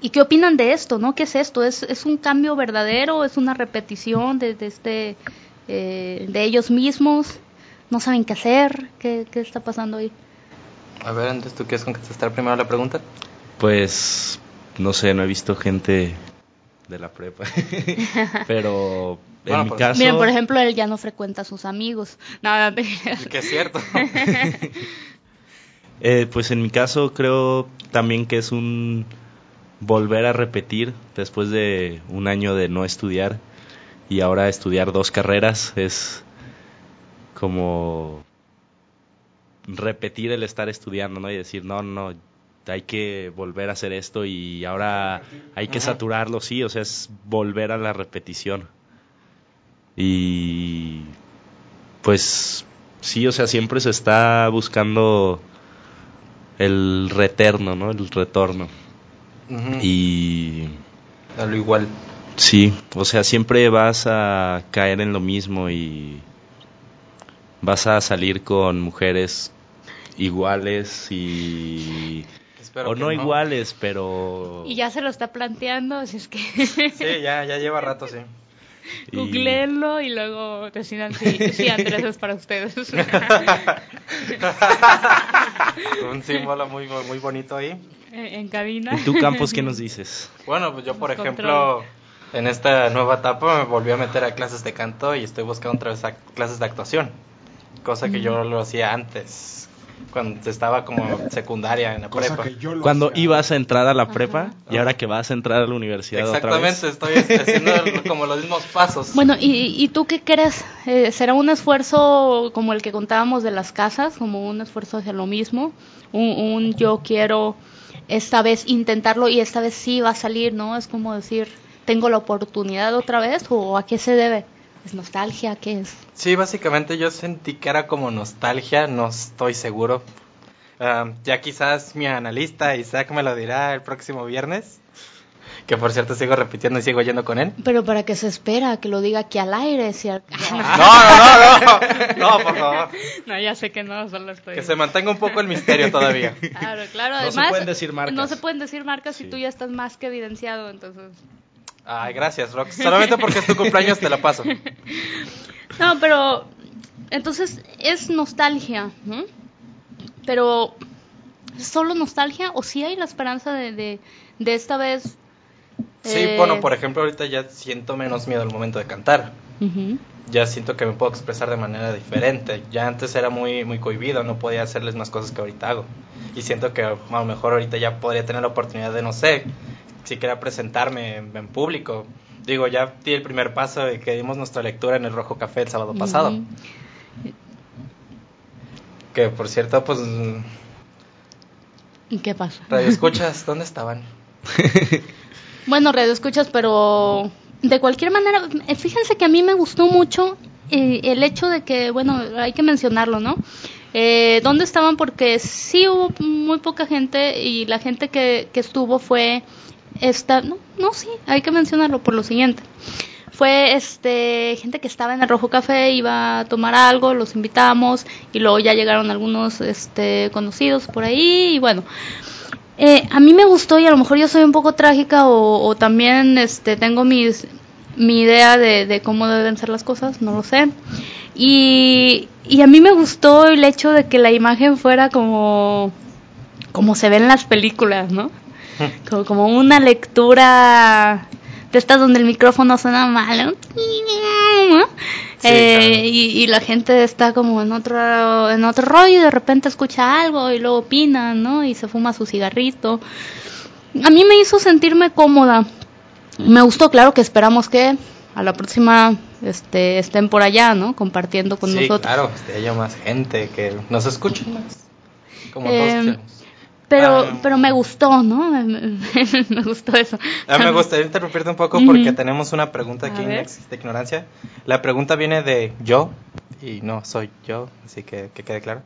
¿Y qué opinan de esto, no? ¿Qué es esto? ¿Es, es un cambio verdadero? ¿Es una repetición de, de este, eh, de ellos mismos? ¿No saben qué hacer? ¿Qué, qué está pasando ahí? A ver, Andrés, ¿tú quieres contestar primero la pregunta? Pues no sé, no he visto gente de la prepa. Pero Bueno, en mi pues- caso Miren, por ejemplo, él ya no frecuenta a sus amigos. Nada, te creas. Que es cierto. Eh, pues en mi caso creo también que es un volver a repetir después de un año de no estudiar y ahora estudiar dos carreras es como repetir el estar estudiando, ¿no? Y decir, no, no, hay que volver a hacer esto y ahora hay que Ajá. saturarlo, sí, o sea, es volver a la repetición. Y pues sí, o sea, siempre se está buscando el retorno, ¿no? El retorno. Y A lo igual. sí, o sea, siempre vas a caer en lo mismo y vas a salir con mujeres iguales y Espero o no, iguales, pero Y ya se lo está planteando, así es que Sí, ya, ya lleva rato, sí. y- googleenlo y luego decidan si, si Andrés es para ustedes. Un símbolo muy, muy bonito ahí. en cabina. ¿Y tú, Campos, qué nos dices? Bueno, pues yo, por Control. ejemplo, en esta nueva etapa me volví a meter a clases de canto y estoy buscando otra vez a clases de actuación. Cosa que yo lo hacía antes, cuando estaba como secundaria en la Cosa prepa. Cuando hacía. ibas a entrar a la prepa y ahora que vas a entrar a la universidad otra vez. Exactamente, estoy haciendo como los mismos pasos. Bueno, ¿y, y tú qué crees? Eh, ¿Será un esfuerzo como el que contábamos de las casas, como un esfuerzo hacia lo mismo? Un, un yo quiero esta vez intentarlo y esta vez sí va a salir, ¿no? Es como decir, ¿tengo la oportunidad otra vez o a qué se debe? ¿Es nostalgia? ¿Qué es? Sí, básicamente yo sentí que era como nostalgia, no estoy seguro. Ah, ya quizás mi analista Isaac me lo dirá el próximo viernes. Que por cierto sigo repitiendo y sigo yendo con él. Pero para qué se espera que lo diga aquí al aire, si al- No, no, no, no, no, por favor. No, ya sé que no, solo estoy. Que se mantenga un poco el misterio todavía. Claro, claro. No se Además, pueden decir marcas. No se pueden decir marcas Sí. y tú ya estás más que evidenciado, entonces. Ay, gracias, Rox. Solamente porque es tu cumpleaños te la paso. No, pero entonces es nostalgia, ¿no? Pero ¿es solo nostalgia o sí hay la esperanza de, de, de esta vez? Sí, eh, bueno, por ejemplo, ahorita ya siento menos miedo al momento de cantar. Ya siento que me puedo expresar de manera diferente. Ya antes era muy, muy cohibido, no podía hacerles más cosas que ahorita hago. Y siento que a lo mejor ahorita ya podría tener la oportunidad de, no sé, siquiera presentarme en, en público. Digo, ya di el primer paso de que dimos nuestra lectura en el Rojo Café el sábado pasado. Que por cierto, pues, ¿Y qué pasa? Radio Escuchas, ¿dónde estaban? Bueno, radio escuchas, pero de cualquier manera, eh, fíjense que a mí me gustó mucho eh, el hecho de que, bueno, hay que mencionarlo, ¿no? Eh, ¿Dónde estaban? Porque sí hubo muy poca gente y la gente que, que estuvo fue esta, no, no, sí, hay que mencionarlo por lo siguiente. Fue este gente que estaba en el Rojo Café, iba a tomar algo, los invitamos y luego ya llegaron algunos este conocidos por ahí y bueno, eh, a mí me gustó y a lo mejor yo soy un poco trágica o, o también este tengo mis mi idea de, de cómo deben ser las cosas, no lo sé. Y, y a mí me gustó el hecho de que la imagen fuera como, como se ve en las películas, ¿no? Como, como una lectura de estas donde el micrófono suena mal, ¿no? Sí, Eh, claro. y, y la gente está como en otro en otro rollo y de repente escucha algo y luego opina, ¿no? Y se fuma su cigarrito. A mí me hizo sentirme cómoda. Me gustó, claro que esperamos que a la próxima este, estén por allá, ¿no? Compartiendo con sí, nosotros. claro, que haya más gente que nos escuche más. Como Eh, todos queremos. Pero, Ah. pero me gustó, ¿no? Me, me- me gustó eso. Ah, me gustaría interrumpirte un poco porque tenemos una pregunta aquí A en ver. Existe Ignorancia. La pregunta viene de yo y no soy yo, así que que quede claro.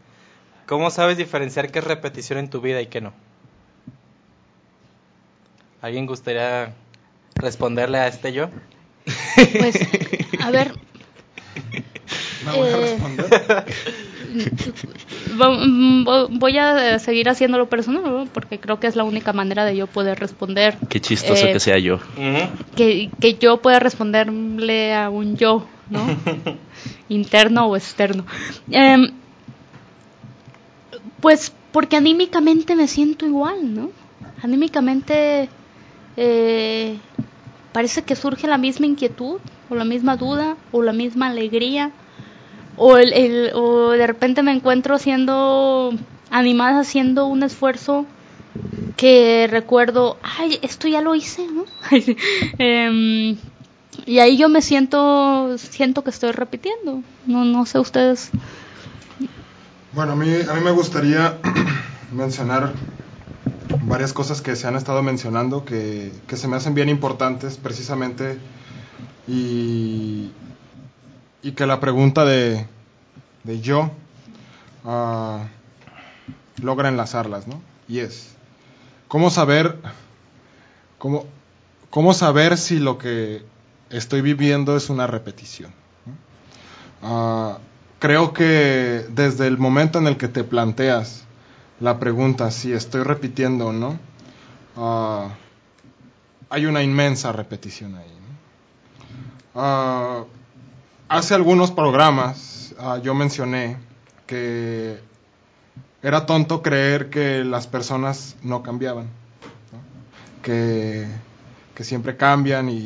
¿Cómo sabes diferenciar qué es repetición en tu vida y qué no? ¿Alguien gustaría responderle a este yo? Pues, a ver, No voy a Eh, responder. mm, vo- voy a eh, seguir haciéndolo personal, ¿no? porque creo que es la única manera de yo poder responder. Qué chistoso Eh, que sea yo. que, que yo pueda responderle a un yo, ¿no? Interno o externo. Em, pues porque anímicamente me siento igual, ¿no? Anímicamente eh, parece que surge la misma inquietud, o la misma duda, o la misma alegría, o, el, el- o de repente me encuentro siendo animada haciendo un esfuerzo que recuerdo, ay, esto ya lo hice. Em, y ahí yo me siento, siento que estoy repitiendo. No, no sé ustedes. Bueno, a mí, a mí me gustaría mencionar varias cosas que se han estado mencionando que, que se me hacen bien importantes precisamente y, y que la pregunta de, de yo ah, logra enlazarlas, ¿no? Y es, ¿cómo saber, cómo, cómo saber si lo que estoy viviendo es una repetición? Ah, creo que desde el momento en el que te planteas la pregunta si estoy repitiendo o no, ah, hay una inmensa repetición ahí. ¿no? Hace algunos programas ah, yo mencioné que era tonto creer que las personas no cambiaban, que, siempre cambian y,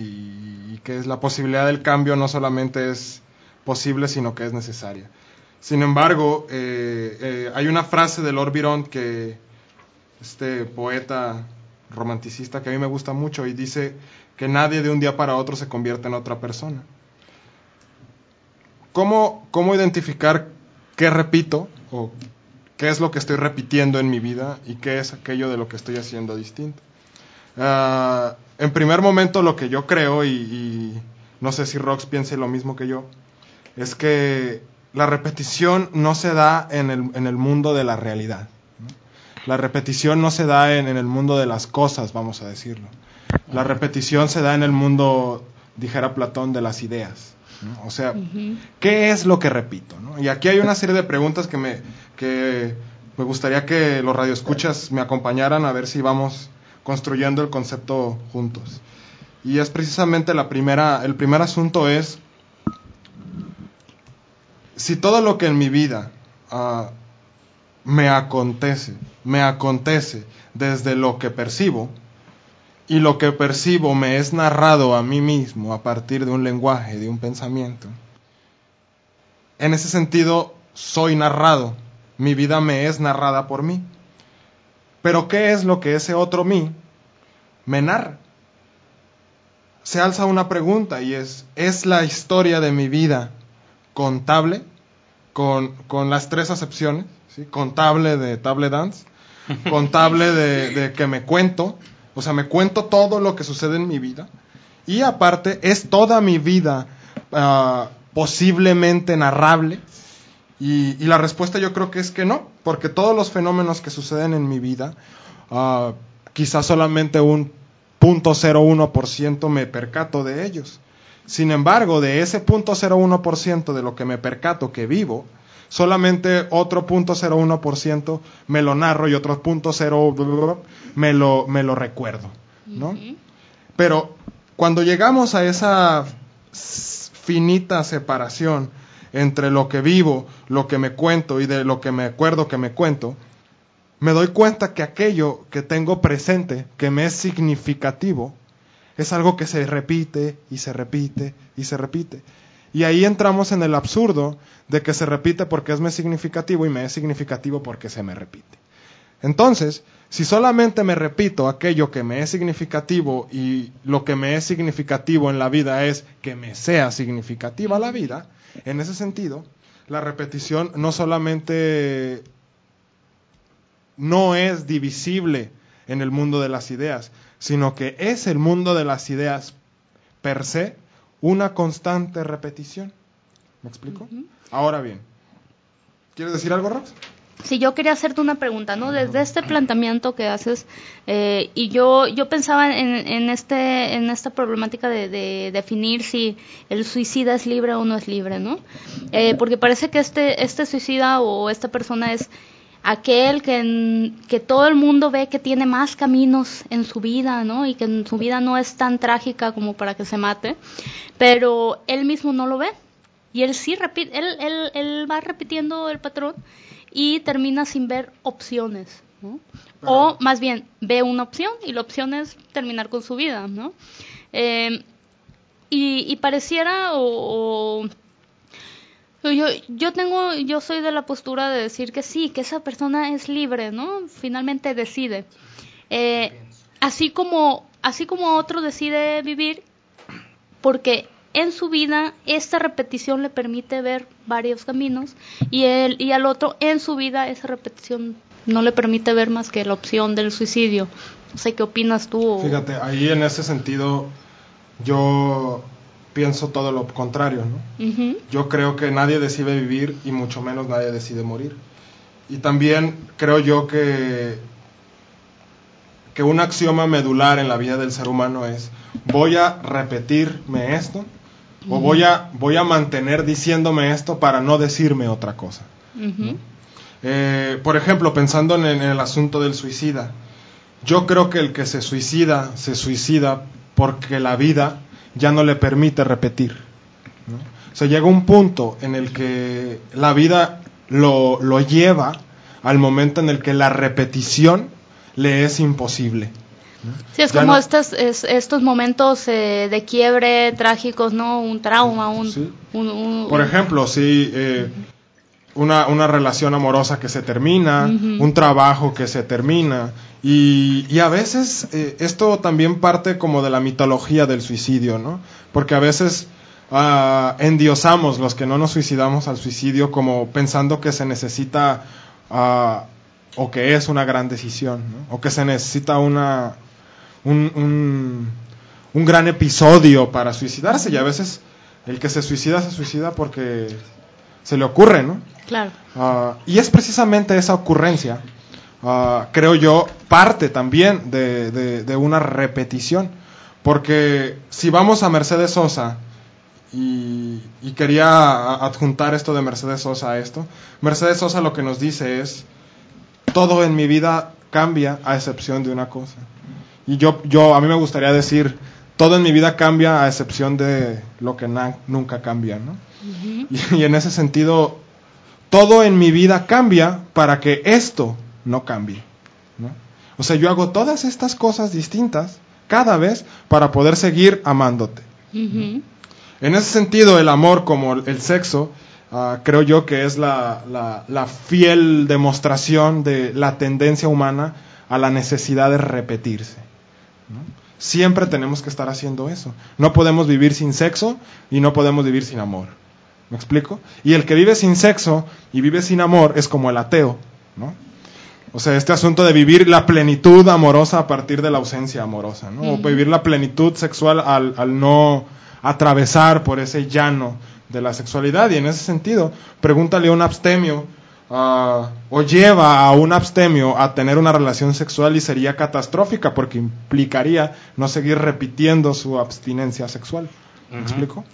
y que es la posibilidad del cambio no solamente es posible, sino que es necesaria. Sin embargo, eh, eh, hay una frase de Lord Byron que este poeta romanticista que a mí me gusta mucho y dice que nadie de un día para otro se convierte en otra persona. ¿Cómo, cómo identificar qué repito o qué es lo que estoy repitiendo en mi vida y qué es aquello de lo que estoy haciendo distinto? Ah, en primer momento lo que yo creo y, y no sé si Rox piense lo mismo que yo, es que la repetición no se da en el, en el mundo de la realidad. ¿no? La repetición no se da en, en el mundo de las cosas, vamos a decirlo. La repetición se da en el mundo, dijera Platón, de las ideas. O sea, ¿qué es lo que repito? no? Y aquí hay una serie de preguntas que me, que me gustaría que los radioescuchas me acompañaran a ver si vamos construyendo el concepto juntos. Y es precisamente la primera, el primer asunto es si todo lo que en mi vida ah, me acontece, me acontece desde lo que percibo, y lo que percibo me es narrado a mí mismo a partir de un lenguaje, de un pensamiento, en ese sentido soy narrado, mi vida me es narrada por mí. Pero ¿qué es lo que ese otro mí me narra? Se alza una pregunta y es, ¿es la historia de mi vida contable, con, con las tres acepciones, ¿sí? contable de table dance, contable de, de que me cuento, o sea, me cuento todo lo que sucede en mi vida, y aparte es toda mi vida ah, posiblemente narrable, y, la respuesta yo creo que es que no, porque todos los fenómenos que suceden en mi vida, ah, quizás solamente un 0.01% me percato de ellos. Sin embargo, de ese 0.01% de lo que me percato que vivo, solamente otro 0.01% me lo narro y otro 0.0 me lo, me lo recuerdo, ¿no? Pero cuando llegamos a esa finita separación entre lo que vivo, lo que me cuento y de lo que me acuerdo que me cuento, me doy cuenta que aquello que tengo presente, que me es significativo, es algo que se repite y se repite y se repite. Y ahí entramos en el absurdo de que se repite porque es me significativo y me es significativo porque se me repite. Entonces, si solamente me repito aquello que me es significativo y lo que me es significativo en la vida es que me sea significativa la vida, en ese sentido, la repetición no solamente no es divisible en el mundo de las ideas, sino que es el mundo de las ideas per se una constante repetición. ¿Me explico? Ahora bien, ¿quieres decir algo, Rox? Sí, yo quería hacerte una pregunta, ¿no? Desde este planteamiento que haces, eh, y yo, yo pensaba en, en, este, en esta problemática de, de, definir si el suicida es libre o no es libre, ¿no? Eh, porque parece que este, este suicida o esta persona es aquel que, que todo el mundo ve que tiene más caminos en su vida, ¿no? Y que en su vida no es tan trágica como para que se mate, pero él mismo no lo ve. Y él sí repite, él, él, él va repitiendo el patrón y termina sin ver opciones, ¿no? O más bien, ve una opción y la opción es terminar con su vida, ¿no? Eh, y, y, pareciera o, o yo, yo tengo, yo soy de la postura de decir que sí, que esa persona es libre, ¿no? Finalmente decide. Eh, así como, así como otro decide vivir, porque en su vida esta repetición le permite ver varios caminos y él y al otro en su vida esa repetición no le permite ver más que la opción del suicidio. No sé qué opinas tú. Fíjate, ahí en ese sentido yo pienso todo lo contrario, ¿no? Uh -huh. Yo creo que nadie decide vivir y mucho menos nadie decide morir. Y también creo yo que que un axioma medular en la vida del ser humano es voy a repetirme esto. O voy a voy a mantener diciéndome esto para no decirme otra cosa. Uh eh, por ejemplo, pensando en, en el asunto del suicida, yo creo que el que se suicida se suicida porque la vida ya no le permite repetir. ¿no? O sea, llega un punto en el que la vida lo, lo, lleva al momento en el que la repetición le es imposible. ¿No? Sí, es ya como no... estos, es, estos momentos eh, de quiebre trágicos, ¿no? Un trauma, un... Sí. un, un Por ejemplo, sí, eh, una, una, relación amorosa que se termina, uh -huh. un trabajo que se termina, y, y a veces eh, esto también parte como de la mitología del suicidio, ¿no? Porque a veces uh, endiosamos los que no nos suicidamos al suicidio como pensando que se necesita uh, o que es una gran decisión, ¿no? O que se necesita una un, un, un gran episodio para suicidarse y a veces el que se suicida se suicida porque se le ocurre, ¿no? Claro. Uh, y es precisamente esa ocurrencia Uh, creo yo, parte también de, de, de, una repetición. Porque si vamos a Mercedes Sosa, y, y, quería adjuntar esto de Mercedes Sosa a esto, Mercedes Sosa lo que nos dice es, todo en mi vida cambia a excepción de una cosa. Y yo, yo a mí me gustaría decir, todo en mi vida cambia a excepción de lo que nunca cambia, ¿no? Uh -huh. y, y en ese sentido, todo en mi vida cambia para que esto no cambie. ¿no? O sea, yo hago todas estas cosas distintas cada vez para poder seguir amándote. Uh -huh. En ese sentido, el amor como el sexo, uh, creo yo que es la, la, la, fiel demostración de la tendencia humana a la necesidad de repetirse. Siempre tenemos que estar haciendo eso. No podemos vivir sin sexo y no podemos vivir sin amor. ¿Me explico? Y el que vive sin sexo y vive sin amor es como el ateo. ¿no? O sea, este asunto de vivir la plenitud amorosa a partir de la ausencia amorosa, ¿no? O vivir la plenitud sexual al, al, no atravesar por ese llano de la sexualidad. Y en ese sentido, pregúntale a un abstemio uh, o lleva a un abstemio a tener una relación sexual y sería catastrófica porque implicaría no seguir repitiendo su abstinencia sexual. ¿Me uh -huh. explico?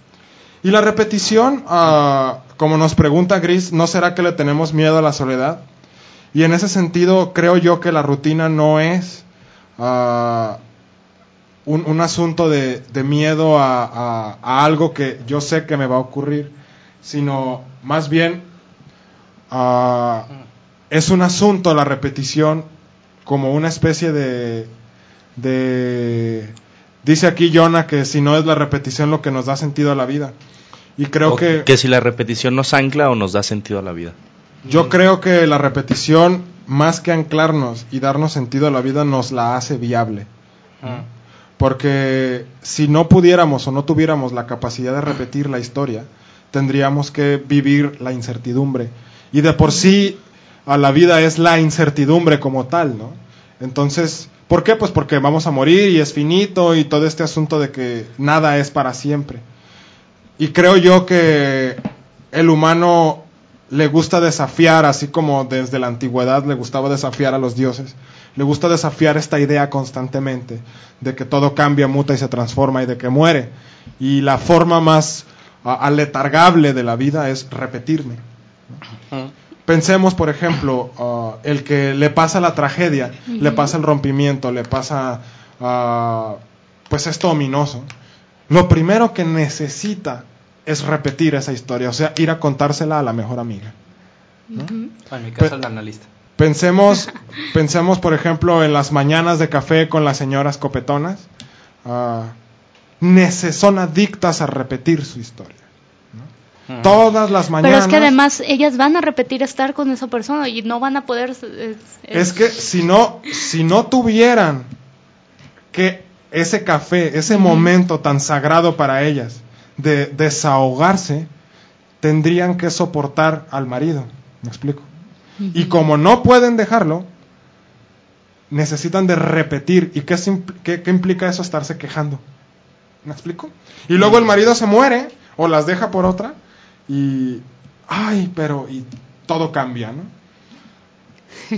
Y la repetición, uh, como nos pregunta Gris, ¿no será que le tenemos miedo a la soledad? Y en ese sentido, creo yo que la rutina no es uh, un, un, asunto de, de miedo a, a, a, algo que yo sé que me va a ocurrir, sino más bien ah, es un asunto la repetición como una especie de, de... Dice aquí Jonah que si no es la repetición lo que nos da sentido a la vida. Y creo O que... que si la repetición nos ancla o nos da sentido a la vida. Yo creo que la repetición, más que anclarnos y darnos sentido a la vida, nos la hace viable. Ujú. Porque si no pudiéramos o no tuviéramos la capacidad de repetir la historia, tendríamos que vivir la incertidumbre. Y de por sí, a la vida es la incertidumbre como tal, ¿no? Entonces, ¿por qué? Pues porque vamos a morir y es finito y todo este asunto de que nada es para siempre. Y creo yo que el humano le gusta desafiar, así como desde la antigüedad le gustaba desafiar a los dioses, le gusta desafiar esta idea constantemente de que todo cambia, muta y se transforma y de que muere. Y la forma más aletargable de la vida es repetirme. Pensemos, por ejemplo, ah, el que le pasa la tragedia, le pasa el rompimiento, le pasa ah, pues esto ominoso. Lo primero que necesita es repetir esa historia, o sea, ir a contársela a la mejor amiga. En mi caso, el analista. Pensemos, pensemos, por ejemplo, en las mañanas de café con las señoras copetonas. ah, son adictas a repetir su historia. Todas las mañanas. Pero es que además ellas van a repetir estar con esa persona y no van a poder... Es, Es que si no, si no tuvieran que ese café, ese momento tan sagrado para ellas de desahogarse, tendrían que soportar al marido. ¿Me explico? Y como no pueden dejarlo, necesitan de repetir. ¿Y qué- qué implica eso? Estarse quejando. ¿Me explico? Y luego el marido se muere o las deja por otra y... Ay, pero... Y todo cambia, ¿no?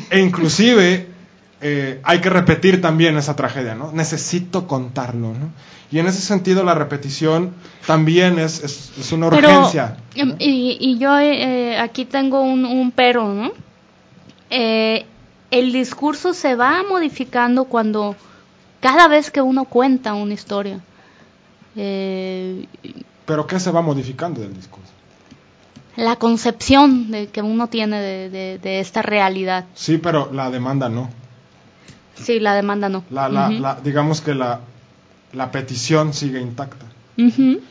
E inclusive eh, hay que repetir también esa tragedia, ¿no? Necesito contarlo, ¿no? Y en ese sentido la repetición también es, es- es una urgencia. em, ¿no? y, y yo eh, aquí tengo un, un pero, ¿no? Eh, el discurso se va modificando cuando cada vez que uno cuenta una historia. Eh, Pero ¿qué se va modificando del discurso? La concepción de que uno tiene de, de- de esta realidad. Sí, pero la demanda no. Sí, la demanda no. La, la- la- digamos que la, la petición sigue intacta.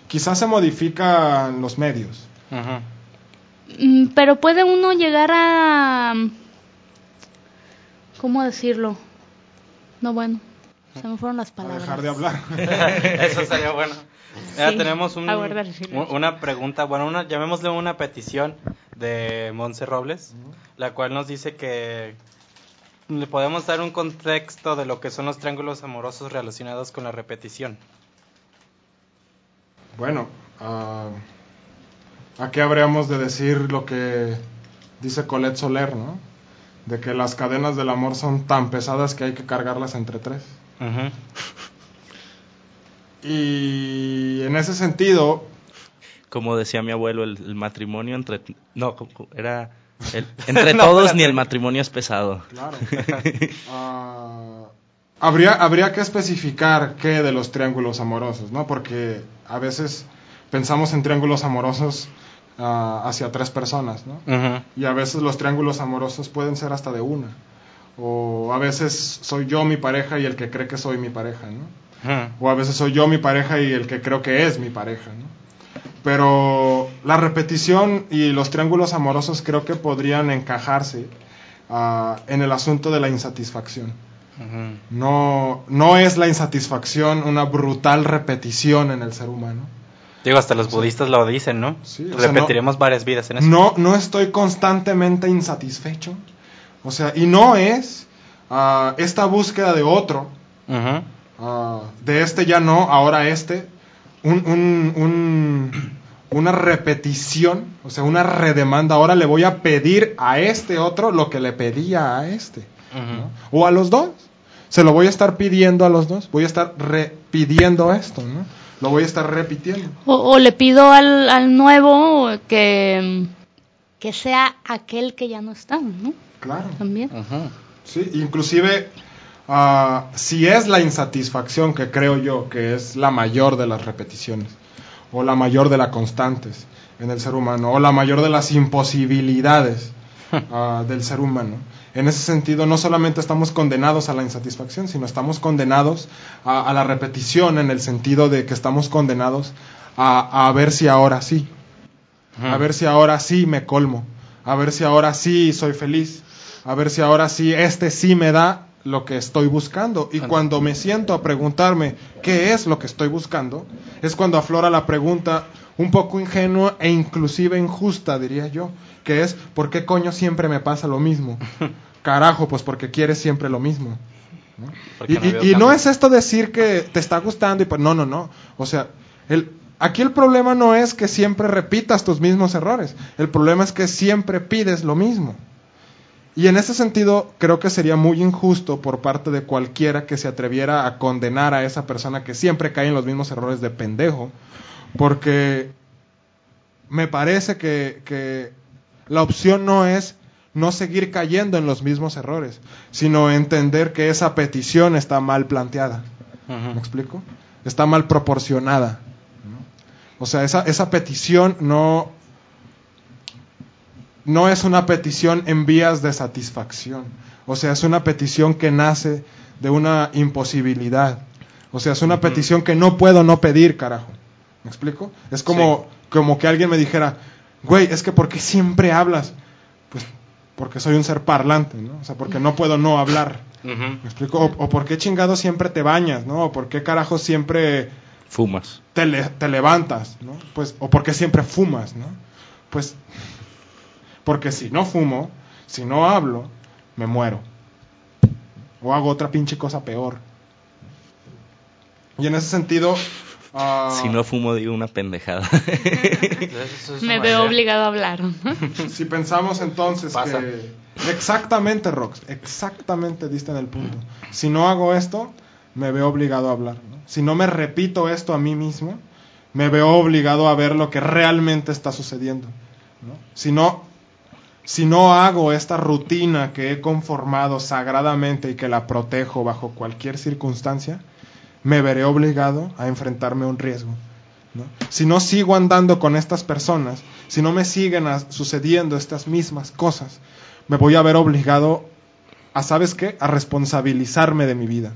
Quizás se modifican los medios. Mm, Pero puede uno llegar a... ¿Cómo decirlo? No, bueno, se me fueron las A palabras. dejar de hablar. Eso sería bueno. Ya Sí, tenemos un- una pregunta, bueno, una, llamémosle una petición de Monse Robles, la cual nos dice que le podemos dar un contexto de lo que son los triángulos amorosos relacionados con la repetición. Bueno, ah, aquí habríamos de decir lo que dice Colette Soler, ¿no? De que las cadenas del amor son tan pesadas que hay que cargarlas entre tres. Ujú. Y en ese sentido, Como decía mi abuelo, el, el matrimonio entre... No, era... el- entre No, todos espérate. ni el matrimonio es pesado. claro, ah, habría, habría que especificar qué de los triángulos amorosos, ¿no? Porque a veces pensamos en triángulos amorosos ah, hacia tres personas, ¿no? Y a veces los triángulos amorosos pueden ser hasta de una. O a veces soy yo mi pareja y el que cree que soy mi pareja, ¿no? O a veces soy yo mi pareja y el que creo que es mi pareja, ¿no? Pero la repetición y los triángulos amorosos creo que podrían encajarse ah, en el asunto de la insatisfacción. No, no es la insatisfacción una brutal repetición en el ser humano. Digo, hasta los budistas lo dicen, ¿no? Sí, o sea, Repetiremos varias vidas en eso. No, no estoy constantemente insatisfecho. O sea, y no es ah, esta búsqueda de otro, ah, de este ya no, ahora este, un, un- un- una repetición, o sea, una redemanda. Ahora le voy a pedir a este otro lo que le pedía a este. O a los dos. Se lo voy a estar pidiendo a los dos. Voy a estar repidiendo esto, ¿no? Lo voy a estar repitiendo. O, o le pido al, al nuevo que, que sea aquel que ya no está, ¿no? Claro. También. Sí, inclusive ah, si es la insatisfacción que creo yo que es la mayor de las repeticiones o la mayor de las constantes en el ser humano, o la mayor de las imposibilidades ah, del ser humano. En ese sentido, no solamente estamos condenados a la insatisfacción, sino estamos condenados a, a la repetición en el sentido de que estamos condenados a, a ver si ahora sí, a ver si ahora sí me colmo, a ver si ahora sí soy feliz, a ver si ahora sí este sí me da lo que estoy buscando. Y cuando me siento a preguntarme qué es lo que estoy buscando, es cuando aflora la pregunta un poco ingenua e inclusive injusta, diría yo, que es ¿por qué coño siempre me pasa lo mismo? Carajo, pues porque quieres siempre lo mismo. Y, no y- no es esto decir que te está gustando y pues no, no, no. O sea, el, aquí el problema no es que siempre repitas tus mismos errores. El problema es que siempre pides lo mismo. Y en ese sentido, creo que sería muy injusto por parte de cualquiera que se atreviera a condenar a esa persona que siempre cae en los mismos errores de pendejo, porque me parece que, que la opción no es no seguir cayendo en los mismos errores, sino entender que esa petición está mal planteada. ¿Me explico? Está mal proporcionada. O sea, esa, esa petición no, no es una petición en vías de satisfacción. O sea, es una petición que nace de una imposibilidad. O sea, es una petición que no puedo no pedir, carajo. ¿Me explico? Es como, como que alguien me dijera, güey, es que ¿por qué siempre hablas? Pues porque soy un ser parlante, ¿no? O sea, porque no puedo no hablar. ¿Me explico? O, o por qué chingado siempre te bañas, ¿no? O por qué carajo siempre Fumas. te, le- te levantas, ¿no? Pues, o por qué siempre fumas, ¿no? Pues, porque si no fumo, si no hablo, me muero. O hago otra pinche cosa peor. Y en ese sentido... ah, Si no fumo, digo una pendejada. Es Me veo obligado a hablar. Si pensamos entonces Pasa. que... Exactamente, Rox, exactamente diste en el punto. Si no hago esto, me veo obligado a hablar. ¿no? Si no me repito esto a mí mismo, me veo obligado a ver lo que realmente está sucediendo. ¿no? Si, no, si no hago esta rutina que he conformado sagradamente y que la protejo bajo cualquier circunstancia, me veré obligado a enfrentarme a un riesgo. ¿no? Si no sigo andando con estas personas, si no me siguen sucediendo estas mismas cosas, me voy a ver obligado a, ¿sabes qué? A responsabilizarme de mi vida.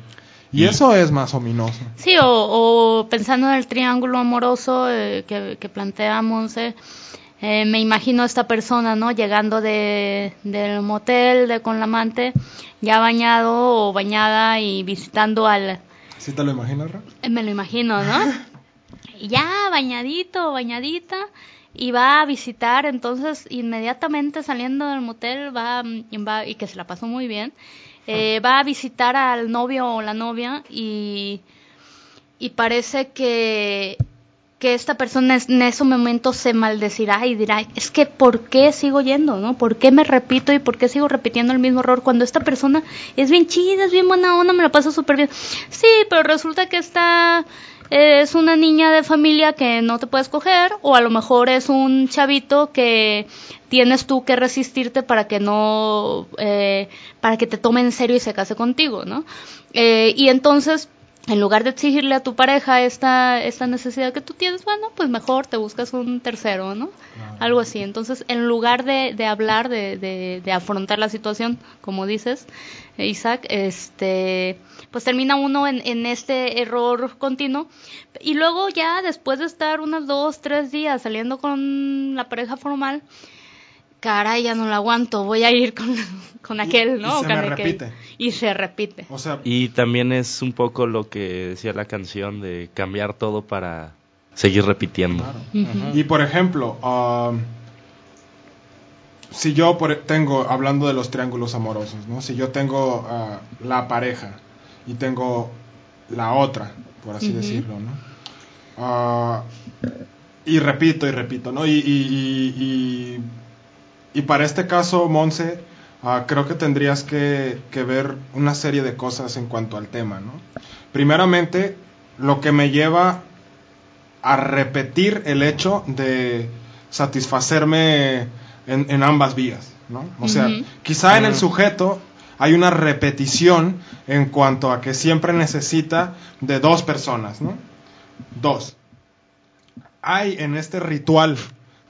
Y, Y- eso es más ominoso. Sí, o, o pensando en el triángulo amoroso eh, que, que plantea Monse, eh, me imagino a esta persona, ¿no? Llegando de, del motel de, con la amante, ya bañado o bañada y visitando al... ¿Sí te lo imaginas, Ra? eh, Me lo imagino, ¿no? Ya bañadito, bañadita, y va a visitar, entonces inmediatamente saliendo del motel va, mm, va y que se la pasó muy bien, eh, va a visitar al novio o la novia y, y parece que, que esta persona en ese momento se maldecirá y dirá, es que ¿por qué sigo yendo? ¿no? ¿Por qué me repito y por qué sigo repitiendo el mismo error cuando esta persona es bien chida, es bien buena onda, me la paso súper bien? Sí, pero resulta que esta es una niña de familia que no te puedes coger o a lo mejor es un chavito que tienes tú que resistirte para que no, eh, para que te tome en serio y se case contigo, ¿no? Eh, y entonces en lugar de exigirle a tu pareja esta, esta necesidad que tú tienes, bueno, pues mejor te buscas un tercero, ¿no? Algo así. Entonces, en lugar de, de hablar, de, de, de afrontar la situación, como dices, Isaac, este, pues termina uno en, en este error continuo. Y luego ya, después de estar unos dos, tres días saliendo con la pareja formal, caray, ya no lo aguanto, voy a ir con, con aquel, y ¿no? se Con me aquel. repite. Y se repite. O sea, Y también es un poco lo que decía la canción de cambiar todo para seguir repitiendo. Y por ejemplo, um, si yo por- tengo, hablando de los triángulos amorosos, ¿no? Si yo tengo ah, la pareja y tengo la otra, por así decirlo, ¿no? Ah, y repito y repito, ¿no? Y, y, y, y- para este caso, Monse, ah, creo que tendrías que, que ver una serie de cosas en cuanto al tema, ¿no? Primeramente, lo que me lleva a repetir el hecho de satisfacerme en, en ambas vías, ¿no? O sea, quizá en el sujeto hay una repetición en cuanto a que siempre necesita de dos personas, ¿no? Dos. Hay en este ritual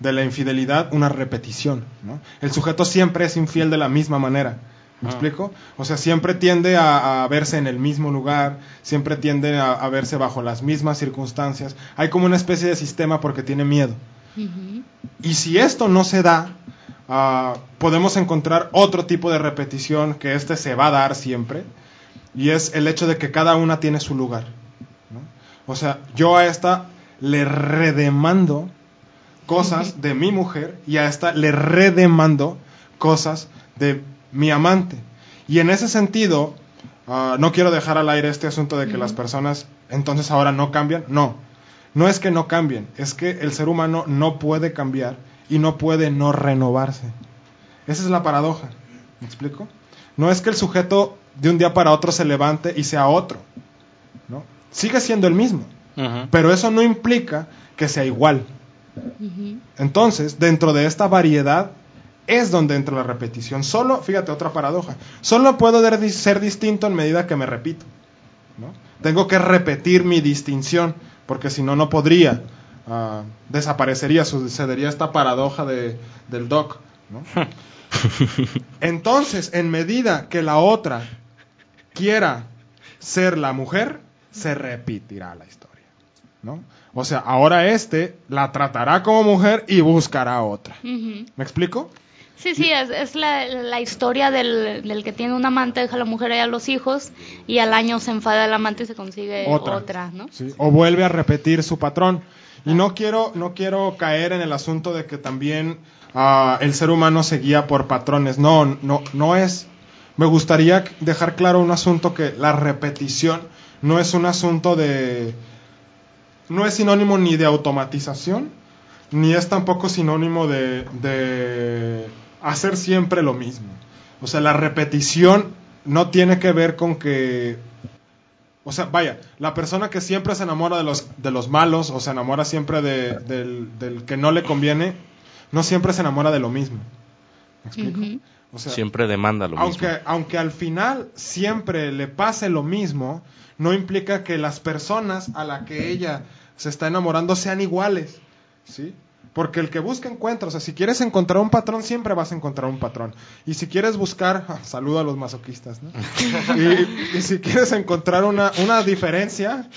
de la infidelidad una repetición. ¿no? El sujeto siempre es infiel de la misma manera. ¿Me Ah. explico? O sea, siempre tiende a, a verse en el mismo lugar, siempre tiende a, a verse bajo las mismas circunstancias. Hay como una especie de sistema porque tiene miedo. Y si esto no se da, ah, podemos encontrar otro tipo de repetición que este se va a dar siempre, y es el hecho de que cada una tiene su lugar. ¿no? O sea, yo a esta le redemando cosas de mi mujer y a esta le redemando cosas de mi amante. Y en ese sentido, ah, no quiero dejar al aire este asunto de que las personas entonces ahora no cambian. No, no es que no cambien, es que el ser humano no puede cambiar y no puede no renovarse. Esa es la paradoja. ¿Me explico? No es que el sujeto de un día para otro se levante y sea otro. ¿no? Sigue siendo el mismo. Pero eso no implica que sea igual. Entonces, dentro de esta variedad es donde entra la repetición. Solo, fíjate, otra paradoja. Solo puedo ser distinto en medida que me repito. ¿no? Tengo que repetir mi distinción, porque si no, no podría. ah, desaparecería, sucedería esta paradoja de, del doc. ¿no? Entonces, en medida que la otra quiera ser la mujer, se repetirá la historia. ¿no? O sea, ahora este la tratará como mujer y buscará otra. ¿Me explico? Sí, sí, es, es la, la historia del, del que tiene un amante, deja a la mujer y a los hijos, y al año se enfada el amante y se consigue Otra. otra, ¿no? Sí, O vuelve a repetir su patrón. Y no quiero, no quiero caer en el asunto de que también ah, el ser humano se guía por patrones. No, no, no es. Me gustaría dejar claro un asunto que la repetición no es un asunto de. No es sinónimo ni de automatización, ni es tampoco sinónimo de, de hacer siempre lo mismo. O sea, la repetición no tiene que ver con que o sea, vaya, la persona que siempre se enamora de los, de los malos o se enamora siempre de- del, del que no le conviene, no siempre se enamora de lo mismo. ¿Me explico? O sea, Siempre demanda lo aunque, mismo. aunque al final siempre le pase lo mismo, no implica que las personas a la que ella se está enamorando sean iguales. ¿Sí? Porque el que busca encuentra. O sea, si quieres encontrar un patrón, siempre vas a encontrar un patrón. Y si quieres buscar, saludo a los masoquistas, ¿no? y, y si quieres encontrar una, una diferencia,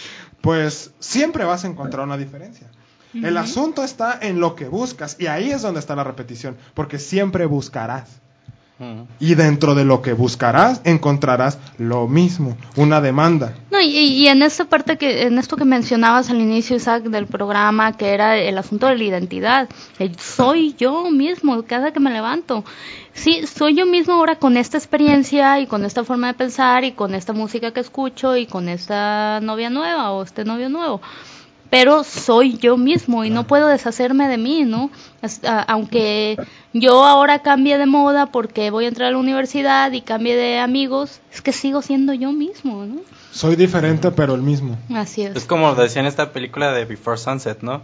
pues siempre vas a encontrar una diferencia. El asunto está en lo que buscas. Y ahí es donde está la repetición. Porque siempre buscarás. Y dentro de lo que buscarás, encontrarás lo mismo, una demanda. No, y, y en esta parte que, en esto que mencionabas al inicio, Isaac, del programa, que era el asunto de la identidad, el soy yo mismo cada que me levanto. Sí, soy yo mismo ahora con esta experiencia y con esta forma de pensar y con esta música que escucho y con esta novia nueva o este novio nuevo. Pero soy yo mismo y no puedo deshacerme de mí, ¿no? Es- a- aunque yo ahora cambie de moda porque voy a entrar a la universidad y cambie de amigos, es que sigo siendo yo mismo, ¿no? Soy diferente, pero el mismo. Así es. Es como decía en esta película de Before Sunset, ¿no?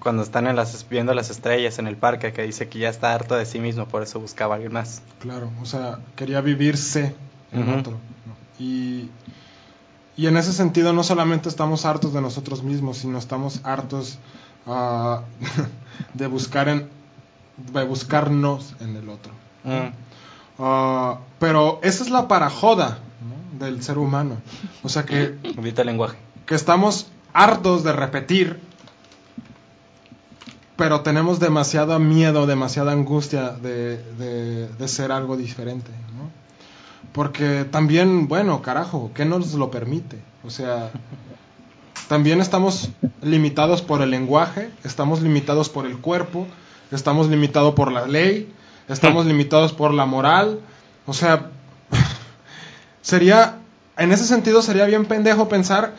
Cuando están en las, viendo las estrellas en el parque, que dice que ya está harto de sí mismo, por eso buscaba a alguien más. Claro, o sea, quería vivirse en otro. ¿no? Y, y en ese sentido no solamente estamos hartos de nosotros mismos, sino estamos hartos ah, de buscar en de buscarnos en el otro. Mm. Ah, pero esa es la parajoda ¿no? del ser humano. O sea que Evita el lenguaje. que estamos hartos de repetir, pero tenemos demasiado miedo, demasiada angustia de, de- de ser algo diferente, ¿no? Porque también, bueno, carajo, ¿qué nos lo permite? O sea, también estamos limitados por el lenguaje, estamos limitados por el cuerpo, estamos limitados por la ley, estamos limitados por la moral, o sea, sería, en ese sentido sería bien pendejo pensar,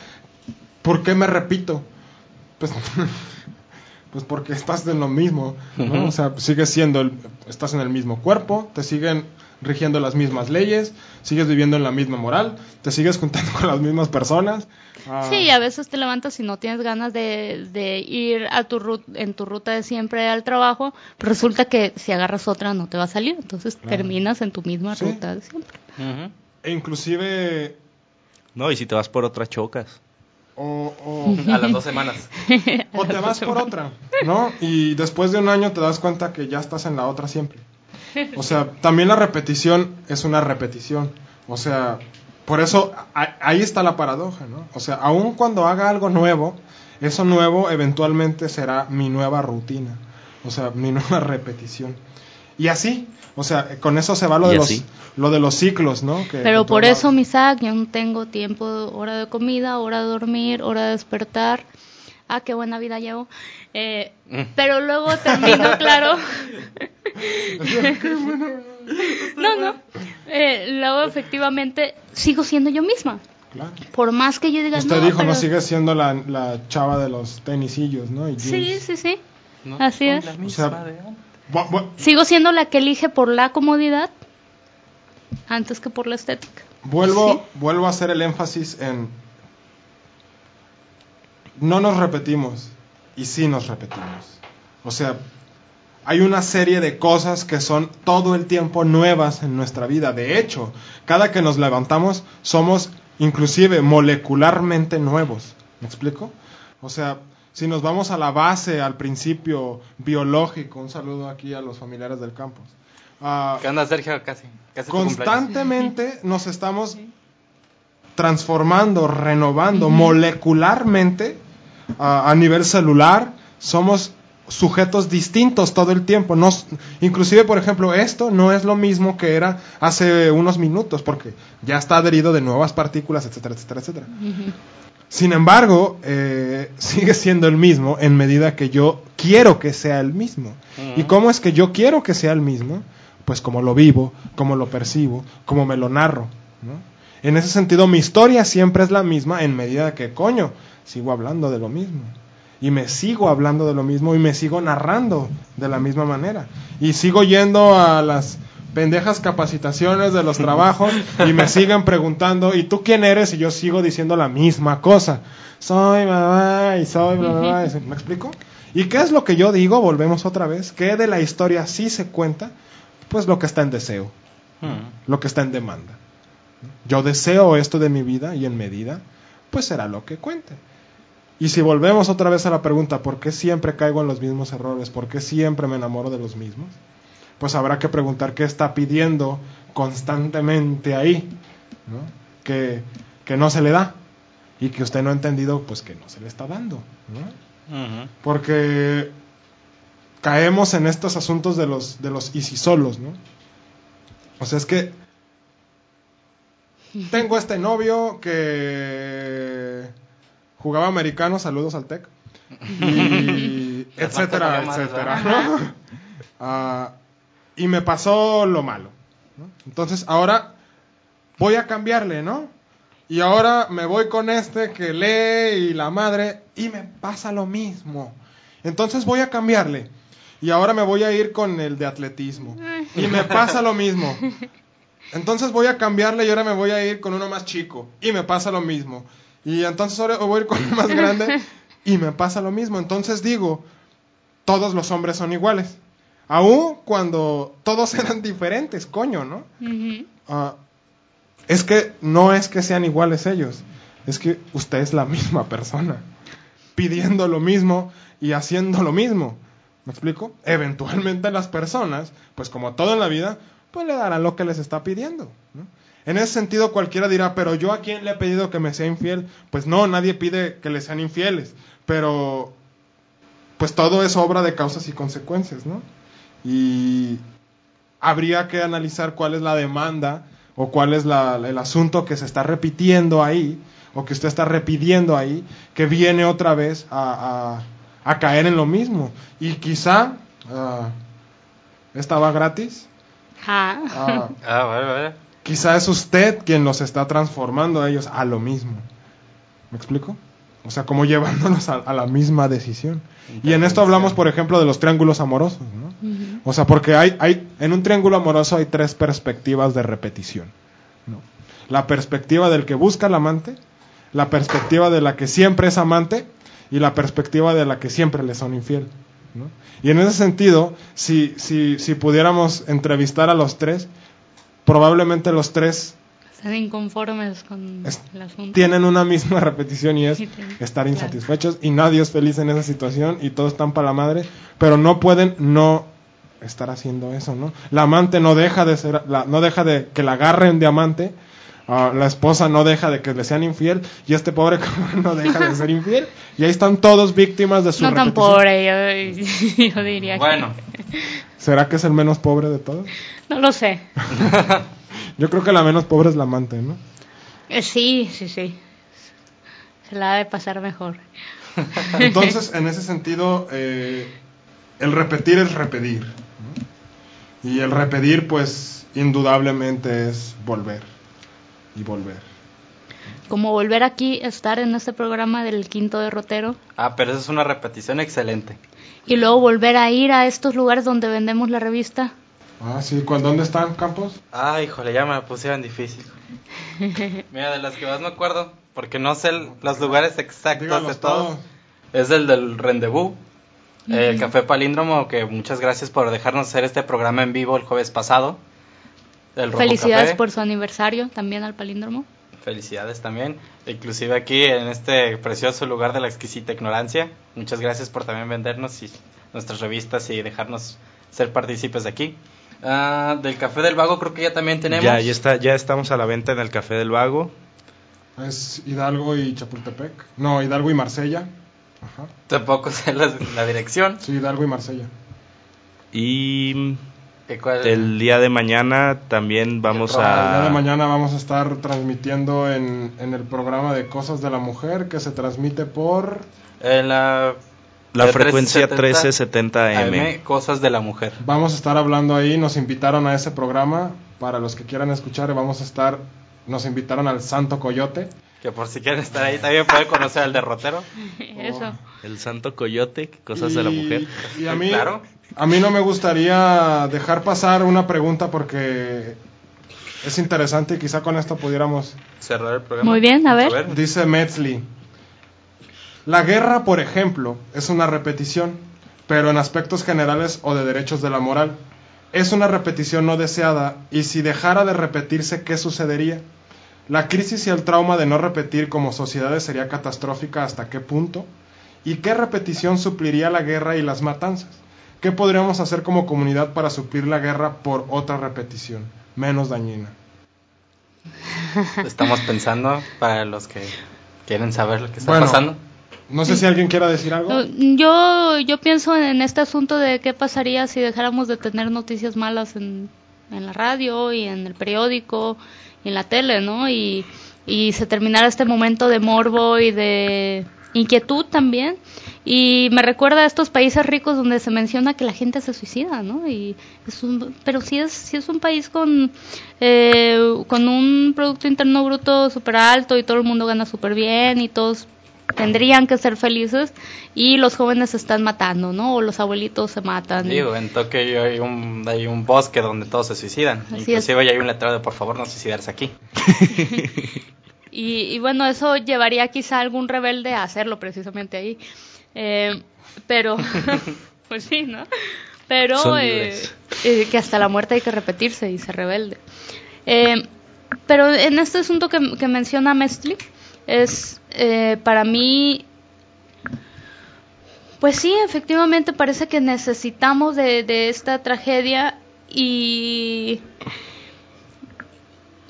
¿por qué me repito? Pues, pues porque estás en lo mismo, ¿no? O sea, sigues siendo, el- estás en el mismo cuerpo, te siguen rigiendo las mismas leyes, sigues viviendo en la misma moral, te sigues juntando con las mismas personas. ah, Sí, a veces te levantas y no tienes ganas de, de ir a tu ru- en tu ruta de siempre al trabajo, pero resulta que si agarras otra no te va a salir, entonces terminas en tu misma Sí. ruta de siempre. E inclusive, No, y si te vas por otra chocas. O, o, A las dos semanas. o te vas por otra, ¿no? Y después de un año te das cuenta que ya estás en la otra siempre. O sea, también la repetición es una repetición. O sea, por eso ahí está la paradoja, ¿no? O sea, aun cuando haga algo nuevo, eso nuevo eventualmente será mi nueva rutina. O sea, mi nueva repetición. Y así, o sea, con eso se va lo de, los, lo de los ciclos, ¿no? Que- Pero por eso. Misak, yo no tengo tiempo, hora de comida, hora de dormir, hora de despertar. Ah, qué buena vida llevo. Eh, Mm. pero luego termino, claro. no, no. Eh, luego, efectivamente, sigo siendo yo misma. Claro. Por más que yo diga, Usted no, dijo, pero- no sigue siendo la, la chava de los tenisillos, ¿no? Y Sí, sí, sí. No Así es. la O sea, Sigo siendo la que elige por la comodidad antes que por la estética. Vuelvo, Sí. vuelvo a hacer el énfasis en no nos repetimos y sí nos repetimos. O sea, hay una serie de cosas que son todo el tiempo nuevas en nuestra vida. De hecho, cada que nos levantamos somos inclusive molecularmente nuevos. ¿Me explico? O sea, si nos vamos a la base, al principio biológico, un saludo aquí a los familiares del campus. Ah, ¿Qué onda, Sergio? Casi. casi constantemente nos estamos transformando, renovando molecularmente a, a nivel celular. Somos sujetos distintos todo el tiempo. Nos, inclusive, por ejemplo, esto no es lo mismo que era hace unos minutos, porque ya está adherido de nuevas partículas, etcétera, etcétera, etcétera. Sin embargo, eh, sigue siendo el mismo en medida que yo quiero que sea el mismo. ¿Y cómo es que yo quiero que sea el mismo? Pues como lo vivo, como lo percibo, como me lo narro. ¿no? En ese sentido, mi historia siempre es la misma en medida que, coño, sigo hablando de lo mismo. Y me sigo hablando de lo mismo y me sigo narrando de la misma manera. Y sigo yendo a las pendejas capacitaciones de los trabajos y me siguen preguntando, ¿y tú quién eres? Y yo sigo diciendo la misma cosa. Soy mamá y soy bla, bla, bla. ¿Me explico? ¿Y qué es lo que yo digo? Volvemos otra vez. ¿Qué de la historia sí se cuenta? Pues lo que está en deseo, Mm. lo que está en demanda. Yo deseo esto de mi vida y en medida, pues será lo que cuente. Y si volvemos otra vez a la pregunta, ¿por qué siempre caigo en los mismos errores? ¿Por qué siempre me enamoro de los mismos? Pues habrá que preguntar qué está pidiendo constantemente ahí, ¿no? Que, que no se le da y que usted no ha entendido, pues que no se le está dando, ¿no? Porque caemos en estos asuntos de los, de los y si solos, ¿no? O sea, es que tengo este novio que jugaba americano, saludos al TEC, y etcétera, etcétera. ¿no? Ah, y me pasó lo malo. ¿no? Entonces ahora voy a cambiarle, ¿no? Y ahora me voy con este que lee y la madre y me pasa lo mismo. Entonces voy a cambiarle. Y ahora me voy a ir con el de atletismo. Y me pasa lo mismo. Entonces voy a cambiarle y ahora me voy a ir con uno más chico. Y me pasa lo mismo. Y entonces ahora voy a ir con uno más grande. Y me pasa lo mismo. Entonces digo, todos los hombres son iguales. Aún cuando todos eran diferentes, coño, ¿no? Ah, es que no es que sean iguales ellos, es que usted es la misma persona, pidiendo lo mismo y haciendo lo mismo. ¿Me explico? Eventualmente las personas, pues como todo en la vida, pues le darán lo que les está pidiendo. ¿no? En ese sentido cualquiera dirá, pero yo a quién le he pedido que me sea infiel. Pues no, nadie pide que le sean infieles, pero pues todo es obra de causas y consecuencias, ¿no? Y habría que analizar cuál es la demanda o cuál es la- el asunto que se está repitiendo ahí o que usted está repidiendo ahí, que viene otra vez a, a- caer en lo mismo. Y quizá ah, esta va gratis. Ah. ah, Ah, vale, vale. quizá es usted quien los está transformando a ellos a lo mismo. ¿Me explico? O sea, como llevándolos a, a la misma decisión. Y en esto hablamos, por ejemplo, de los triángulos amorosos, ¿no? O sea, porque hay, hay, en un triángulo amoroso hay tres perspectivas de repetición. ¿no? La perspectiva del que busca al amante, la perspectiva de la que siempre es amante y la perspectiva de la que siempre le son infiel. ¿No? Y en ese sentido, si, si, si pudiéramos entrevistar a los tres, probablemente los tres Están inconformes con Es- el asunto. tienen una misma repetición y es Sí, estar Claro. insatisfechos y nadie es feliz en esa situación y todos están para la madre, pero no pueden no estar haciendo eso, ¿no? La amante no deja de ser, la- no deja de que la agarren de amante, ah, la esposa no deja de que le sean infiel y este pobre cabrón no deja de ser infiel y ahí están todos víctimas de su No tan repetición. pobre, yo, yo diría. que- Bueno, ¿Será que es el menos pobre de todos? No lo sé. Yo creo que la menos pobre es la amante, ¿no? Eh, Sí, sí, sí. Se la ha de pasar mejor. Entonces, en ese sentido, eh, el repetir es repetir. ¿no? Y el repetir, pues, indudablemente es volver. Y volver. Como volver aquí, estar en este programa del quinto derrotero ah, pero esa es una repetición excelente. y luego volver a ir a estos lugares donde vendemos la revista. Ah, sí. ¿cuál- ¿Dónde están, Campos? Ah, híjole, ya me la pusieron difícil. Mira, de las que más me acuerdo, porque no sé el- los lugares exactos de todos. todos. Es el del Rendezvous, el Café Palíndromo, que muchas gracias por dejarnos hacer este programa en vivo el jueves pasado. Rojo Felicidades Café. por su aniversario también al palíndromo. Felicidades también. Inclusive aquí en este precioso lugar de la exquisita ignorancia. Muchas gracias por también vendernos y nuestras revistas y dejarnos ser partícipes de aquí. Ah, del Café del Vago creo que ya también tenemos. Ya, ya, está, ya estamos a la venta en el Café del Vago. Es Hidalgo y Chapultepec. No, Hidalgo y Marsella. Ajá. Tampoco sé la, la dirección. Sí, Hidalgo y Marsella. Y. el día de mañana también vamos El El día de a... mañana vamos a estar transmitiendo en, en el programa de Cosas de la Mujer que se transmite por... En la, La frecuencia 1370 1370M. AM, Cosas de la Mujer. Vamos a estar hablando ahí, nos invitaron a ese programa, para los que quieran escuchar, vamos a estar, nos invitaron al Santo Coyote. Que por si quieren estar ahí también pueden conocer al derrotero. Eso. El Santo Coyote, cosas de la mujer. Y a mí, Claro. a mí no me gustaría dejar pasar una pregunta porque es interesante y quizá con esto pudiéramos... Cerrar el programa. Muy bien, a ver. Dice Metzli, la guerra, por ejemplo, es una repetición, pero en aspectos generales o de derechos de la moral. Es una repetición no deseada y si dejara de repetirse, ¿qué sucedería? La crisis y el trauma de no repetir como sociedades sería catastrófica hasta qué punto? ¿Y qué repetición supliría la guerra y las matanzas? ¿Qué podríamos hacer como comunidad para suplir la guerra por otra repetición, menos dañina? Estamos pensando para los que quieren saber lo que está Bueno. pasando. No sé si alguien quiera decir algo. No, Yo, yo pienso en este asunto de qué pasaría si dejáramos de tener noticias malas en, en la radio y en el periódico y en la tele, ¿no? Y, y se terminara este momento de morbo y de inquietud también. Y me recuerda a estos países ricos donde se menciona que la gente se suicida, ¿no? Y es un, pero si es, si es un país con, eh, con un Producto Interno Bruto súper alto y todo el mundo gana súper bien y todos tendrían que ser felices y los jóvenes se están matando, ¿no? O los abuelitos se matan. Digo, en Tokio hay un, hay un bosque donde todos se suicidan. Así Inclusive ya hay un letrero de por favor no suicidarse aquí. Y, y bueno, eso llevaría quizá a algún rebelde a hacerlo precisamente ahí. Eh, pero, pues sí, ¿no? Pero eh, eh, que hasta la muerte hay que repetirse y ser rebelde. Eh, pero en este asunto que, que menciona Mestli, es eh, para mí Pues sí, efectivamente parece que necesitamos de, de esta tragedia y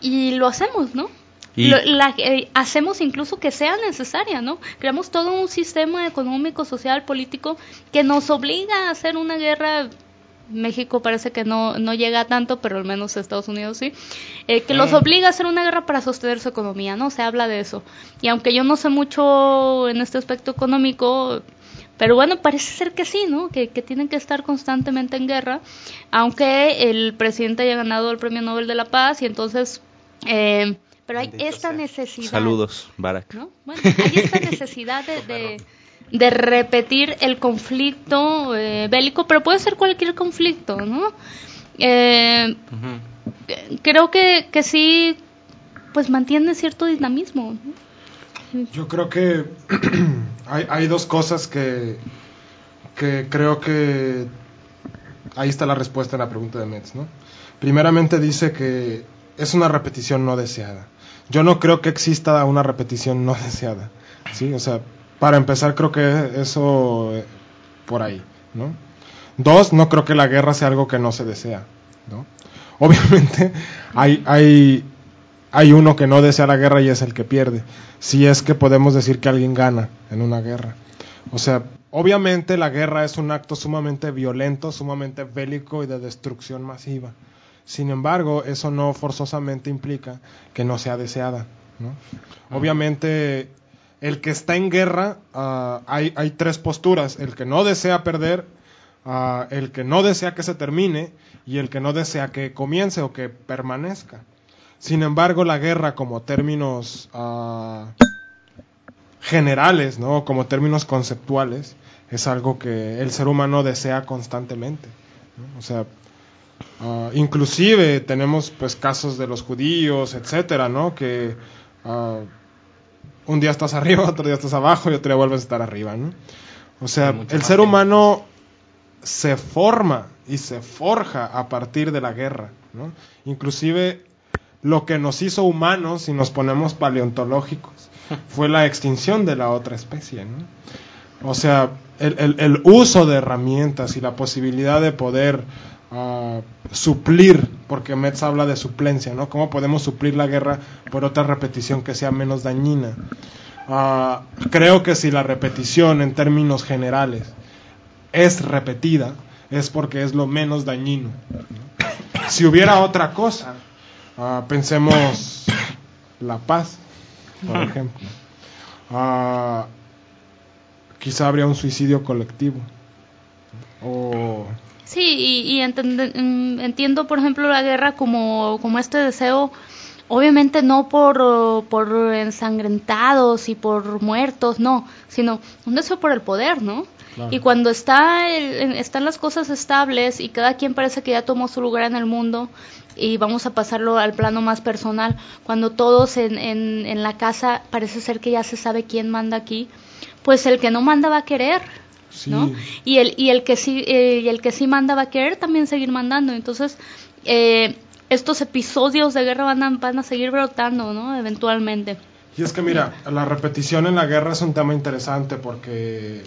y lo hacemos, ¿no? Y- Lo- la- eh, hacemos incluso que sea necesaria, ¿no? Creamos todo un sistema económico, social, político que nos obliga a hacer una guerra. México parece que no, no llega a tanto, pero al menos Estados Unidos sí. eh, que los obliga a hacer una guerra para sostener su economía, ¿no? Se habla de eso. Y aunque yo no sé mucho en este aspecto económico, pero bueno, parece ser que sí, ¿no? Que, que tienen que estar constantemente en guerra, aunque el presidente haya ganado el Premio Nobel de la Paz y entonces... eh, pero hay Bendito esta sea. necesidad. Saludos, Barack. ¿no? Bueno, hay esta necesidad de, de, de repetir el conflicto eh, bélico, pero puede ser cualquier conflicto, ¿no? Eh, creo que, que sí, pues mantiene cierto dinamismo. ¿no? Yo creo que hay, hay dos cosas que, que creo que ahí está la respuesta a la pregunta de Metz, ¿no? Primeramente dice que es una repetición no deseada. Yo no creo que exista una repetición no deseada. ¿sí? O sea, para empezar, creo que eso eh, por ahí. ¿no? Dos, no creo que la guerra sea algo que no se desea. ¿no? Obviamente, hay, hay, hay uno que no desea la guerra y es el que pierde. Si es que podemos decir que alguien gana en una guerra. O sea, obviamente la guerra es un acto sumamente violento, sumamente bélico y de destrucción masiva. Sin embargo, eso no forzosamente implica que no sea deseada. ¿no? Obviamente, el que está en guerra, ah, hay, tres posturas. El que no desea perder, ah, el que no desea que se termine y el que no desea que comience o que permanezca. Sin embargo, la guerra como términos ah, generales, ¿no? como términos conceptuales, es algo que el ser humano desea constantemente. O sea, inclusive tenemos pues casos de los judíos, etcétera, ¿no? Que un día estás arriba, otro día estás abajo y otro día vuelves a estar arriba, ¿no? O sea, el ser humano se forma y se forja a partir de la guerra, ¿no? Inclusive lo que nos hizo humanos, si nos ponemos paleontológicos, fue la extinción de la otra especie, ¿no? O sea, el, el- el uso de herramientas y la posibilidad de poder ah, suplir, porque Metz habla de suplencia, ¿no? ¿Cómo podemos suplir la guerra por otra repetición que sea menos dañina? Ah, creo que si la repetición en términos generales es repetida, es porque es lo menos dañino. ¿no? Si hubiera otra cosa, ah, pensemos la paz, por ejemplo. Ah, quizá habría un suicidio colectivo. O Sí, y, y mm, entiendo, por ejemplo, la guerra como, como este deseo, obviamente no por, por ensangrentados y por muertos, no, sino un deseo por el poder, ¿no? Claro. Y cuando está el- están las cosas estables y cada quien parece que ya tomó su lugar en el mundo y vamos a pasarlo al plano más personal, cuando todos en, en, en la casa parece ser que ya se sabe quién manda aquí, pues el que no manda va a querer, sí, ¿no? Y el, y el que sí, eh, y el que sí manda va a querer también seguir mandando. Entonces, eh, estos episodios de guerra van a, van a seguir brotando, ¿no? Eventualmente. Y es que mira, la repetición en la guerra es un tema interesante porque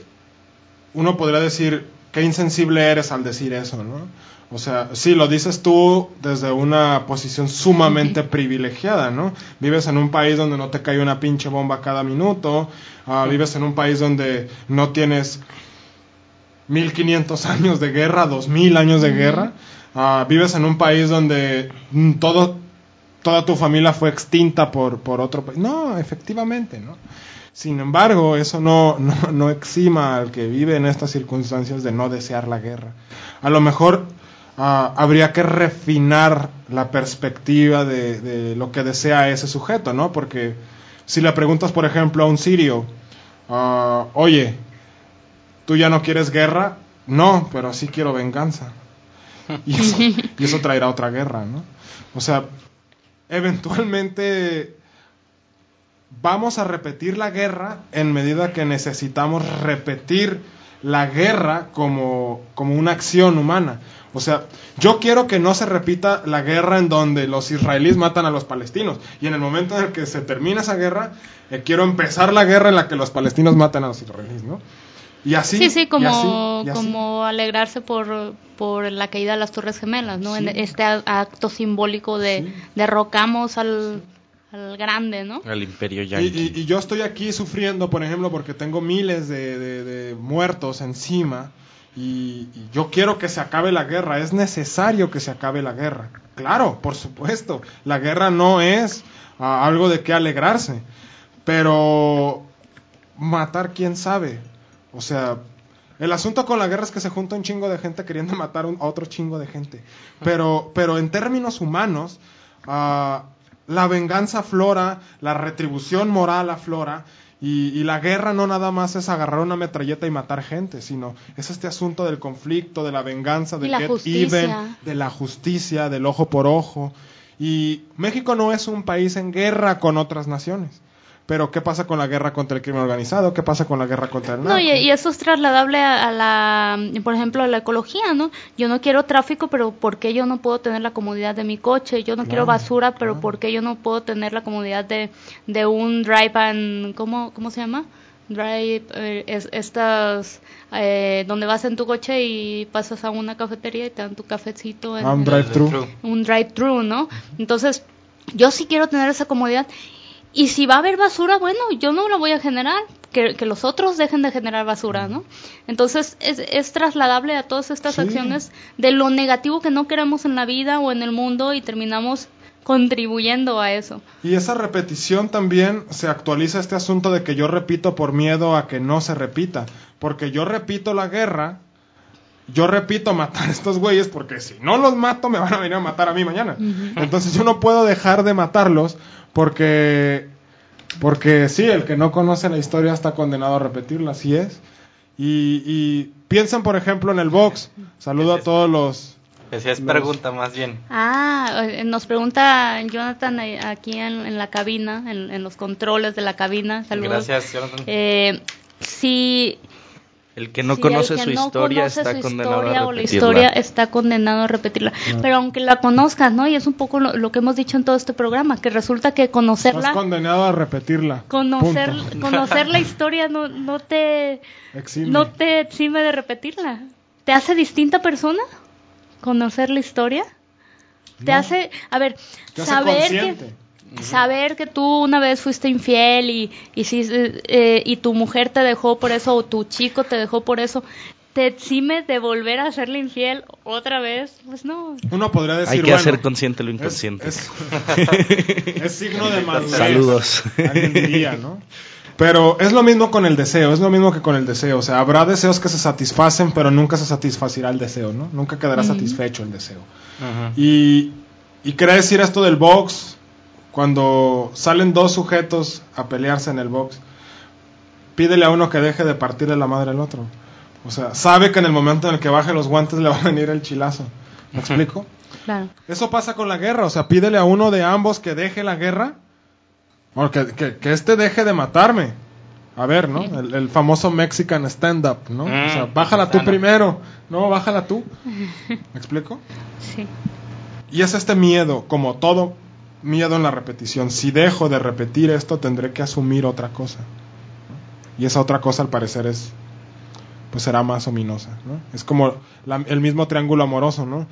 uno podría decir qué insensible eres al decir eso, ¿no? O sea, sí, lo dices tú desde una posición sumamente privilegiada, ¿no? Vives en un país donde no te cae una pinche bomba cada minuto, ah, vives en un país donde no tienes 1500 años de guerra, 2000 años de guerra, ah, vives en un país donde todo, toda tu familia fue extinta por, por otro país. No, efectivamente, ¿no? Sin embargo, eso no, no, no exima al que vive en estas circunstancias de no desear la guerra. A lo mejor ah, habría que refinar la perspectiva de, de lo que desea ese sujeto, ¿no? Porque si le preguntas, por ejemplo, a un sirio, ah, oye, ¿tú ya no quieres guerra? No, pero sí quiero venganza. Y eso, y eso traerá otra guerra, ¿no? O sea, eventualmente vamos a repetir la guerra en medida que necesitamos repetir la guerra como, como una acción humana. O sea, yo quiero que no se repita la guerra en donde los israelíes matan a los palestinos. Y en el momento en el que se termina esa guerra, eh, quiero empezar la guerra en la que los palestinos matan a los israelíes, ¿no? Y así. Sí, sí, y como, así, y así. como alegrarse por, por la caída de las Torres Gemelas, ¿no? Sí. En este acto simbólico de Sí. derrocamos al, al grande, ¿no? Al imperio Y, yanqui. y- y yo estoy aquí sufriendo, por ejemplo, porque tengo miles de, de- de muertos encima y, y yo quiero que se acabe la guerra. Es necesario que se acabe la guerra. Claro, por supuesto. La guerra no es ah, algo de qué alegrarse. Pero matar, quién sabe. O sea, el asunto con la guerra es que se junta un chingo de gente queriendo matar un- a otro chingo de gente. Pero, pero en términos humanos, ah, la venganza aflora, la retribución moral aflora, y, y la guerra no nada más es agarrar una metralleta y matar gente, sino es este asunto del conflicto, de la venganza, la get justicia. even, de la justicia, del ojo por ojo. Y México no es un país en guerra con otras naciones. Pero ¿qué pasa con la guerra contra el crimen organizado? ¿Qué pasa con la guerra contra el narco? No, y, y eso es trasladable a, a la, por ejemplo, a la ecología, ¿no? Yo no quiero tráfico, pero ¿por qué yo no puedo tener la comodidad de mi coche? Yo no quiero basura, pero ¿por qué yo no puedo tener la comodidad de, de un drive and, ¿cómo, cómo se llama? Drive, eh, es- estas, eh, donde vas en tu coche y pasas a una cafetería y te dan tu cafecito en, Ah, un drive-thru. un drive-thru, ¿no? Entonces, yo sí quiero tener esa comodidad. Y si va a haber basura, bueno, yo no la voy a generar, que, que los otros dejen de generar basura, ¿no? Entonces, es, es trasladable a todas estas Sí. acciones de lo negativo que no queremos en la vida o en el mundo y terminamos contribuyendo a eso. Y esa repetición también se actualiza este asunto de que yo repito por miedo a que no se repita. Porque yo repito la guerra, yo repito matar a estos güeyes porque si no los mato me van a venir a matar a mí mañana. Entonces yo no puedo dejar de matarlos porque, porque sí, el que no conoce la historia está condenado a repetirla, así es. Y, y piensen, por ejemplo, en el box. Saludo a todos los... Pues sí, es Los- pregunta más bien. Ah, eh, nos pregunta Jonathan eh, aquí en, en la cabina, en, en los controles de la cabina. Saludos. Gracias, Jonathan. Eh, si El que no conoce que su no historia conoce está su condenado historia a o la repetirla. historia está condenado a repetirla. Pero aunque la conozcas, ¿no? Y es un poco lo, lo que hemos dicho en todo este programa, que resulta que Estás conocerla, condenado a repetirla. conocer, Punto. conocer la historia no, no te Exime. no te exime de repetirla. ¿Te hace distinta persona? ¿Conocer la historia? Te No. hace, a ver, Te hace saber saber que tú una vez fuiste infiel y y, si, eh, y tu mujer te dejó por eso o tu chico te dejó por eso, te exime de volver a serle infiel otra vez, pues no. Uno podría decir, Hay que bueno, hacer consciente lo es, inconsciente. es- es signo de madurez. Saludos. Alguien diría, ¿no? Pero es lo mismo con el deseo, es lo mismo que con el deseo. O sea, habrá deseos que se satisfacen, pero nunca se satisfacirá el deseo, ¿no? Nunca quedará satisfecho el deseo. Y, y quería decir esto del box, cuando salen dos sujetos a pelearse en el box, pídele a uno que deje de partirle la madre al otro. O sea, sabe que en el momento en el que baje los guantes le va a venir el chilazo. ¿Me explico? Claro. Eso pasa con la guerra, o sea, pídele a uno de ambos que deje la guerra, o que, que, que este deje de matarme. A ver, ¿no? El, el famoso Mexican stand-up, ¿no? o sea, Mm, bájala tú sana. primero, no, bájala tú. ¿Me explico? Sí. Y es este miedo, como todo miedo en la repetición. Si dejo de repetir esto, tendré que asumir otra cosa. Y esa otra cosa, al parecer, es pues será más ominosa. ¿no? Es como la- el mismo triángulo amoroso, ¿no?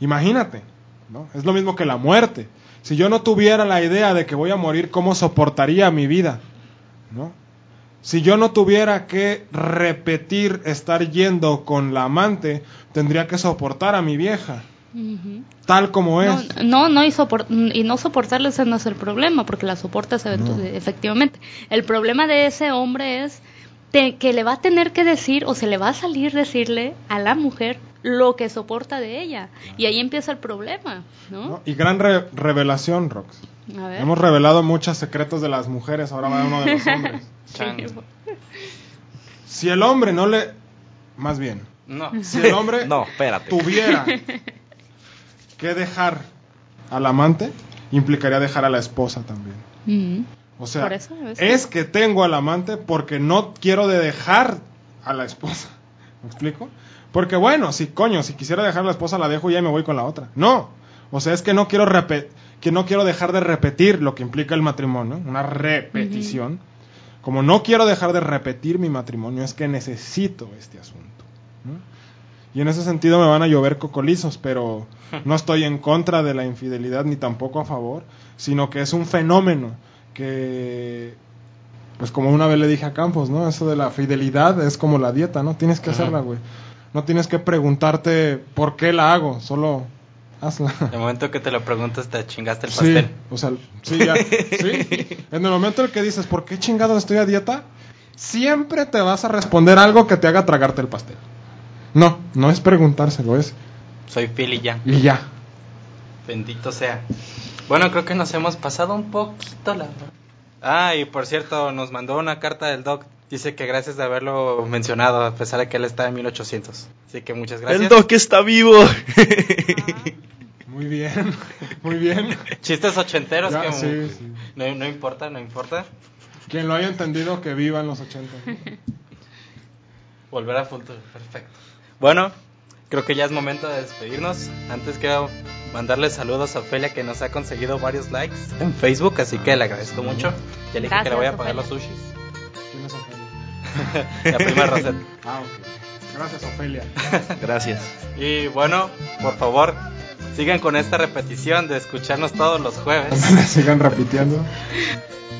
Imagínate, ¿no? Es lo mismo que la muerte. Si yo no tuviera la idea de que voy a morir, ¿cómo soportaría mi vida? ¿No? Si yo no tuviera que repetir estar yendo con la amante, tendría que soportar a mi vieja, Tal como es. No, no, no, y, sopor- y no soportarle ese no es el problema, porque la soportas efectivamente. El problema de ese hombre es que le va a tener que decir o se le va a salir decirle a la mujer lo que soporta de ella. Y ahí empieza el problema, ¿no? ¿no? Y gran re- revelación, Rox. A ver. Hemos revelado muchos secretos de las mujeres, ahora va uno de los hombres. Si el hombre no le... Más bien, No. si el hombre No, espérate. tuviera que dejar al amante, implicaría dejar a la esposa también. Ujú. O sea, eso, es que- tengo al amante porque no quiero de dejar a la esposa. ¿Me explico? Porque bueno, si coño, si quisiera dejar a la esposa la dejo y ya me voy con la otra. No. O sea, es que no quiero que no quiero dejar de repetir lo que implica el matrimonio, una repetición. Como no quiero dejar de repetir mi matrimonio, es que necesito este asunto. ¿no? Y en ese sentido me van a llover cocolizos, pero no estoy en contra de la infidelidad ni tampoco a favor, sino que es un fenómeno que, pues como una vez le dije a Campos, ¿no? Eso de la fidelidad es como la dieta, ¿no? Tienes que hacerla, güey. No tienes que preguntarte por qué la hago, solo hazla. El momento que te lo preguntas, te chingaste el Sí, pastel. o sea, sí, ya. Sí. En el momento en el que dices, ¿por qué chingado estoy a dieta? Siempre te vas a responder algo que te haga tragarte el pastel. No, no es preguntárselo, es Soy Phil y ya. y ya. Bendito sea. Bueno, creo que nos hemos pasado un poquito la... Ah, y por cierto, nos mandó una carta del doc. Dice que gracias de haberlo mencionado, a pesar de que él está en 1800. Así que muchas gracias. El Doc está vivo. Muy bien, muy bien. Chistes ochenteros Ya, que sí, sí. No, no importa, no importa. Quien lo haya entendido, que viva en los 80. Volver a futuro, perfecto. Bueno, creo que ya es momento de despedirnos. Antes quiero mandarle saludos a Ofelia que nos ha conseguido varios likes en Facebook, así que le agradezco mucho. Ya le dije que le voy a Gracias, pagar los sushis. ¿Quién es Ofelia? La prima Rosette. Ah, ok. Gracias, Ofelia. Gracias. Y bueno, por favor, sigan con esta repetición de escucharnos todos los jueves. Sigan repitiendo.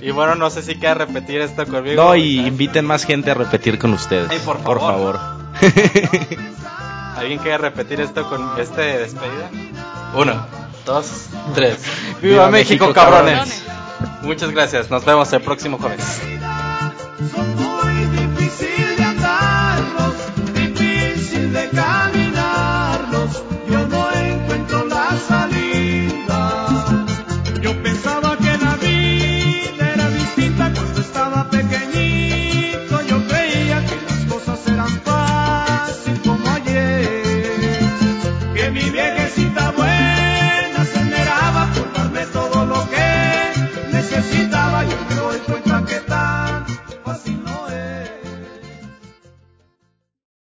Y bueno, no sé si queda repetir esto conmigo. No, y inviten más gente a repetir con ustedes. Ay, por Por favor. ¿Alguien quiere repetir esto con este despedida? Uno, dos, tres. ¡Viva, México, cabrones. Muchas gracias, nos vemos el próximo jueves. Son muy difícil de difícil de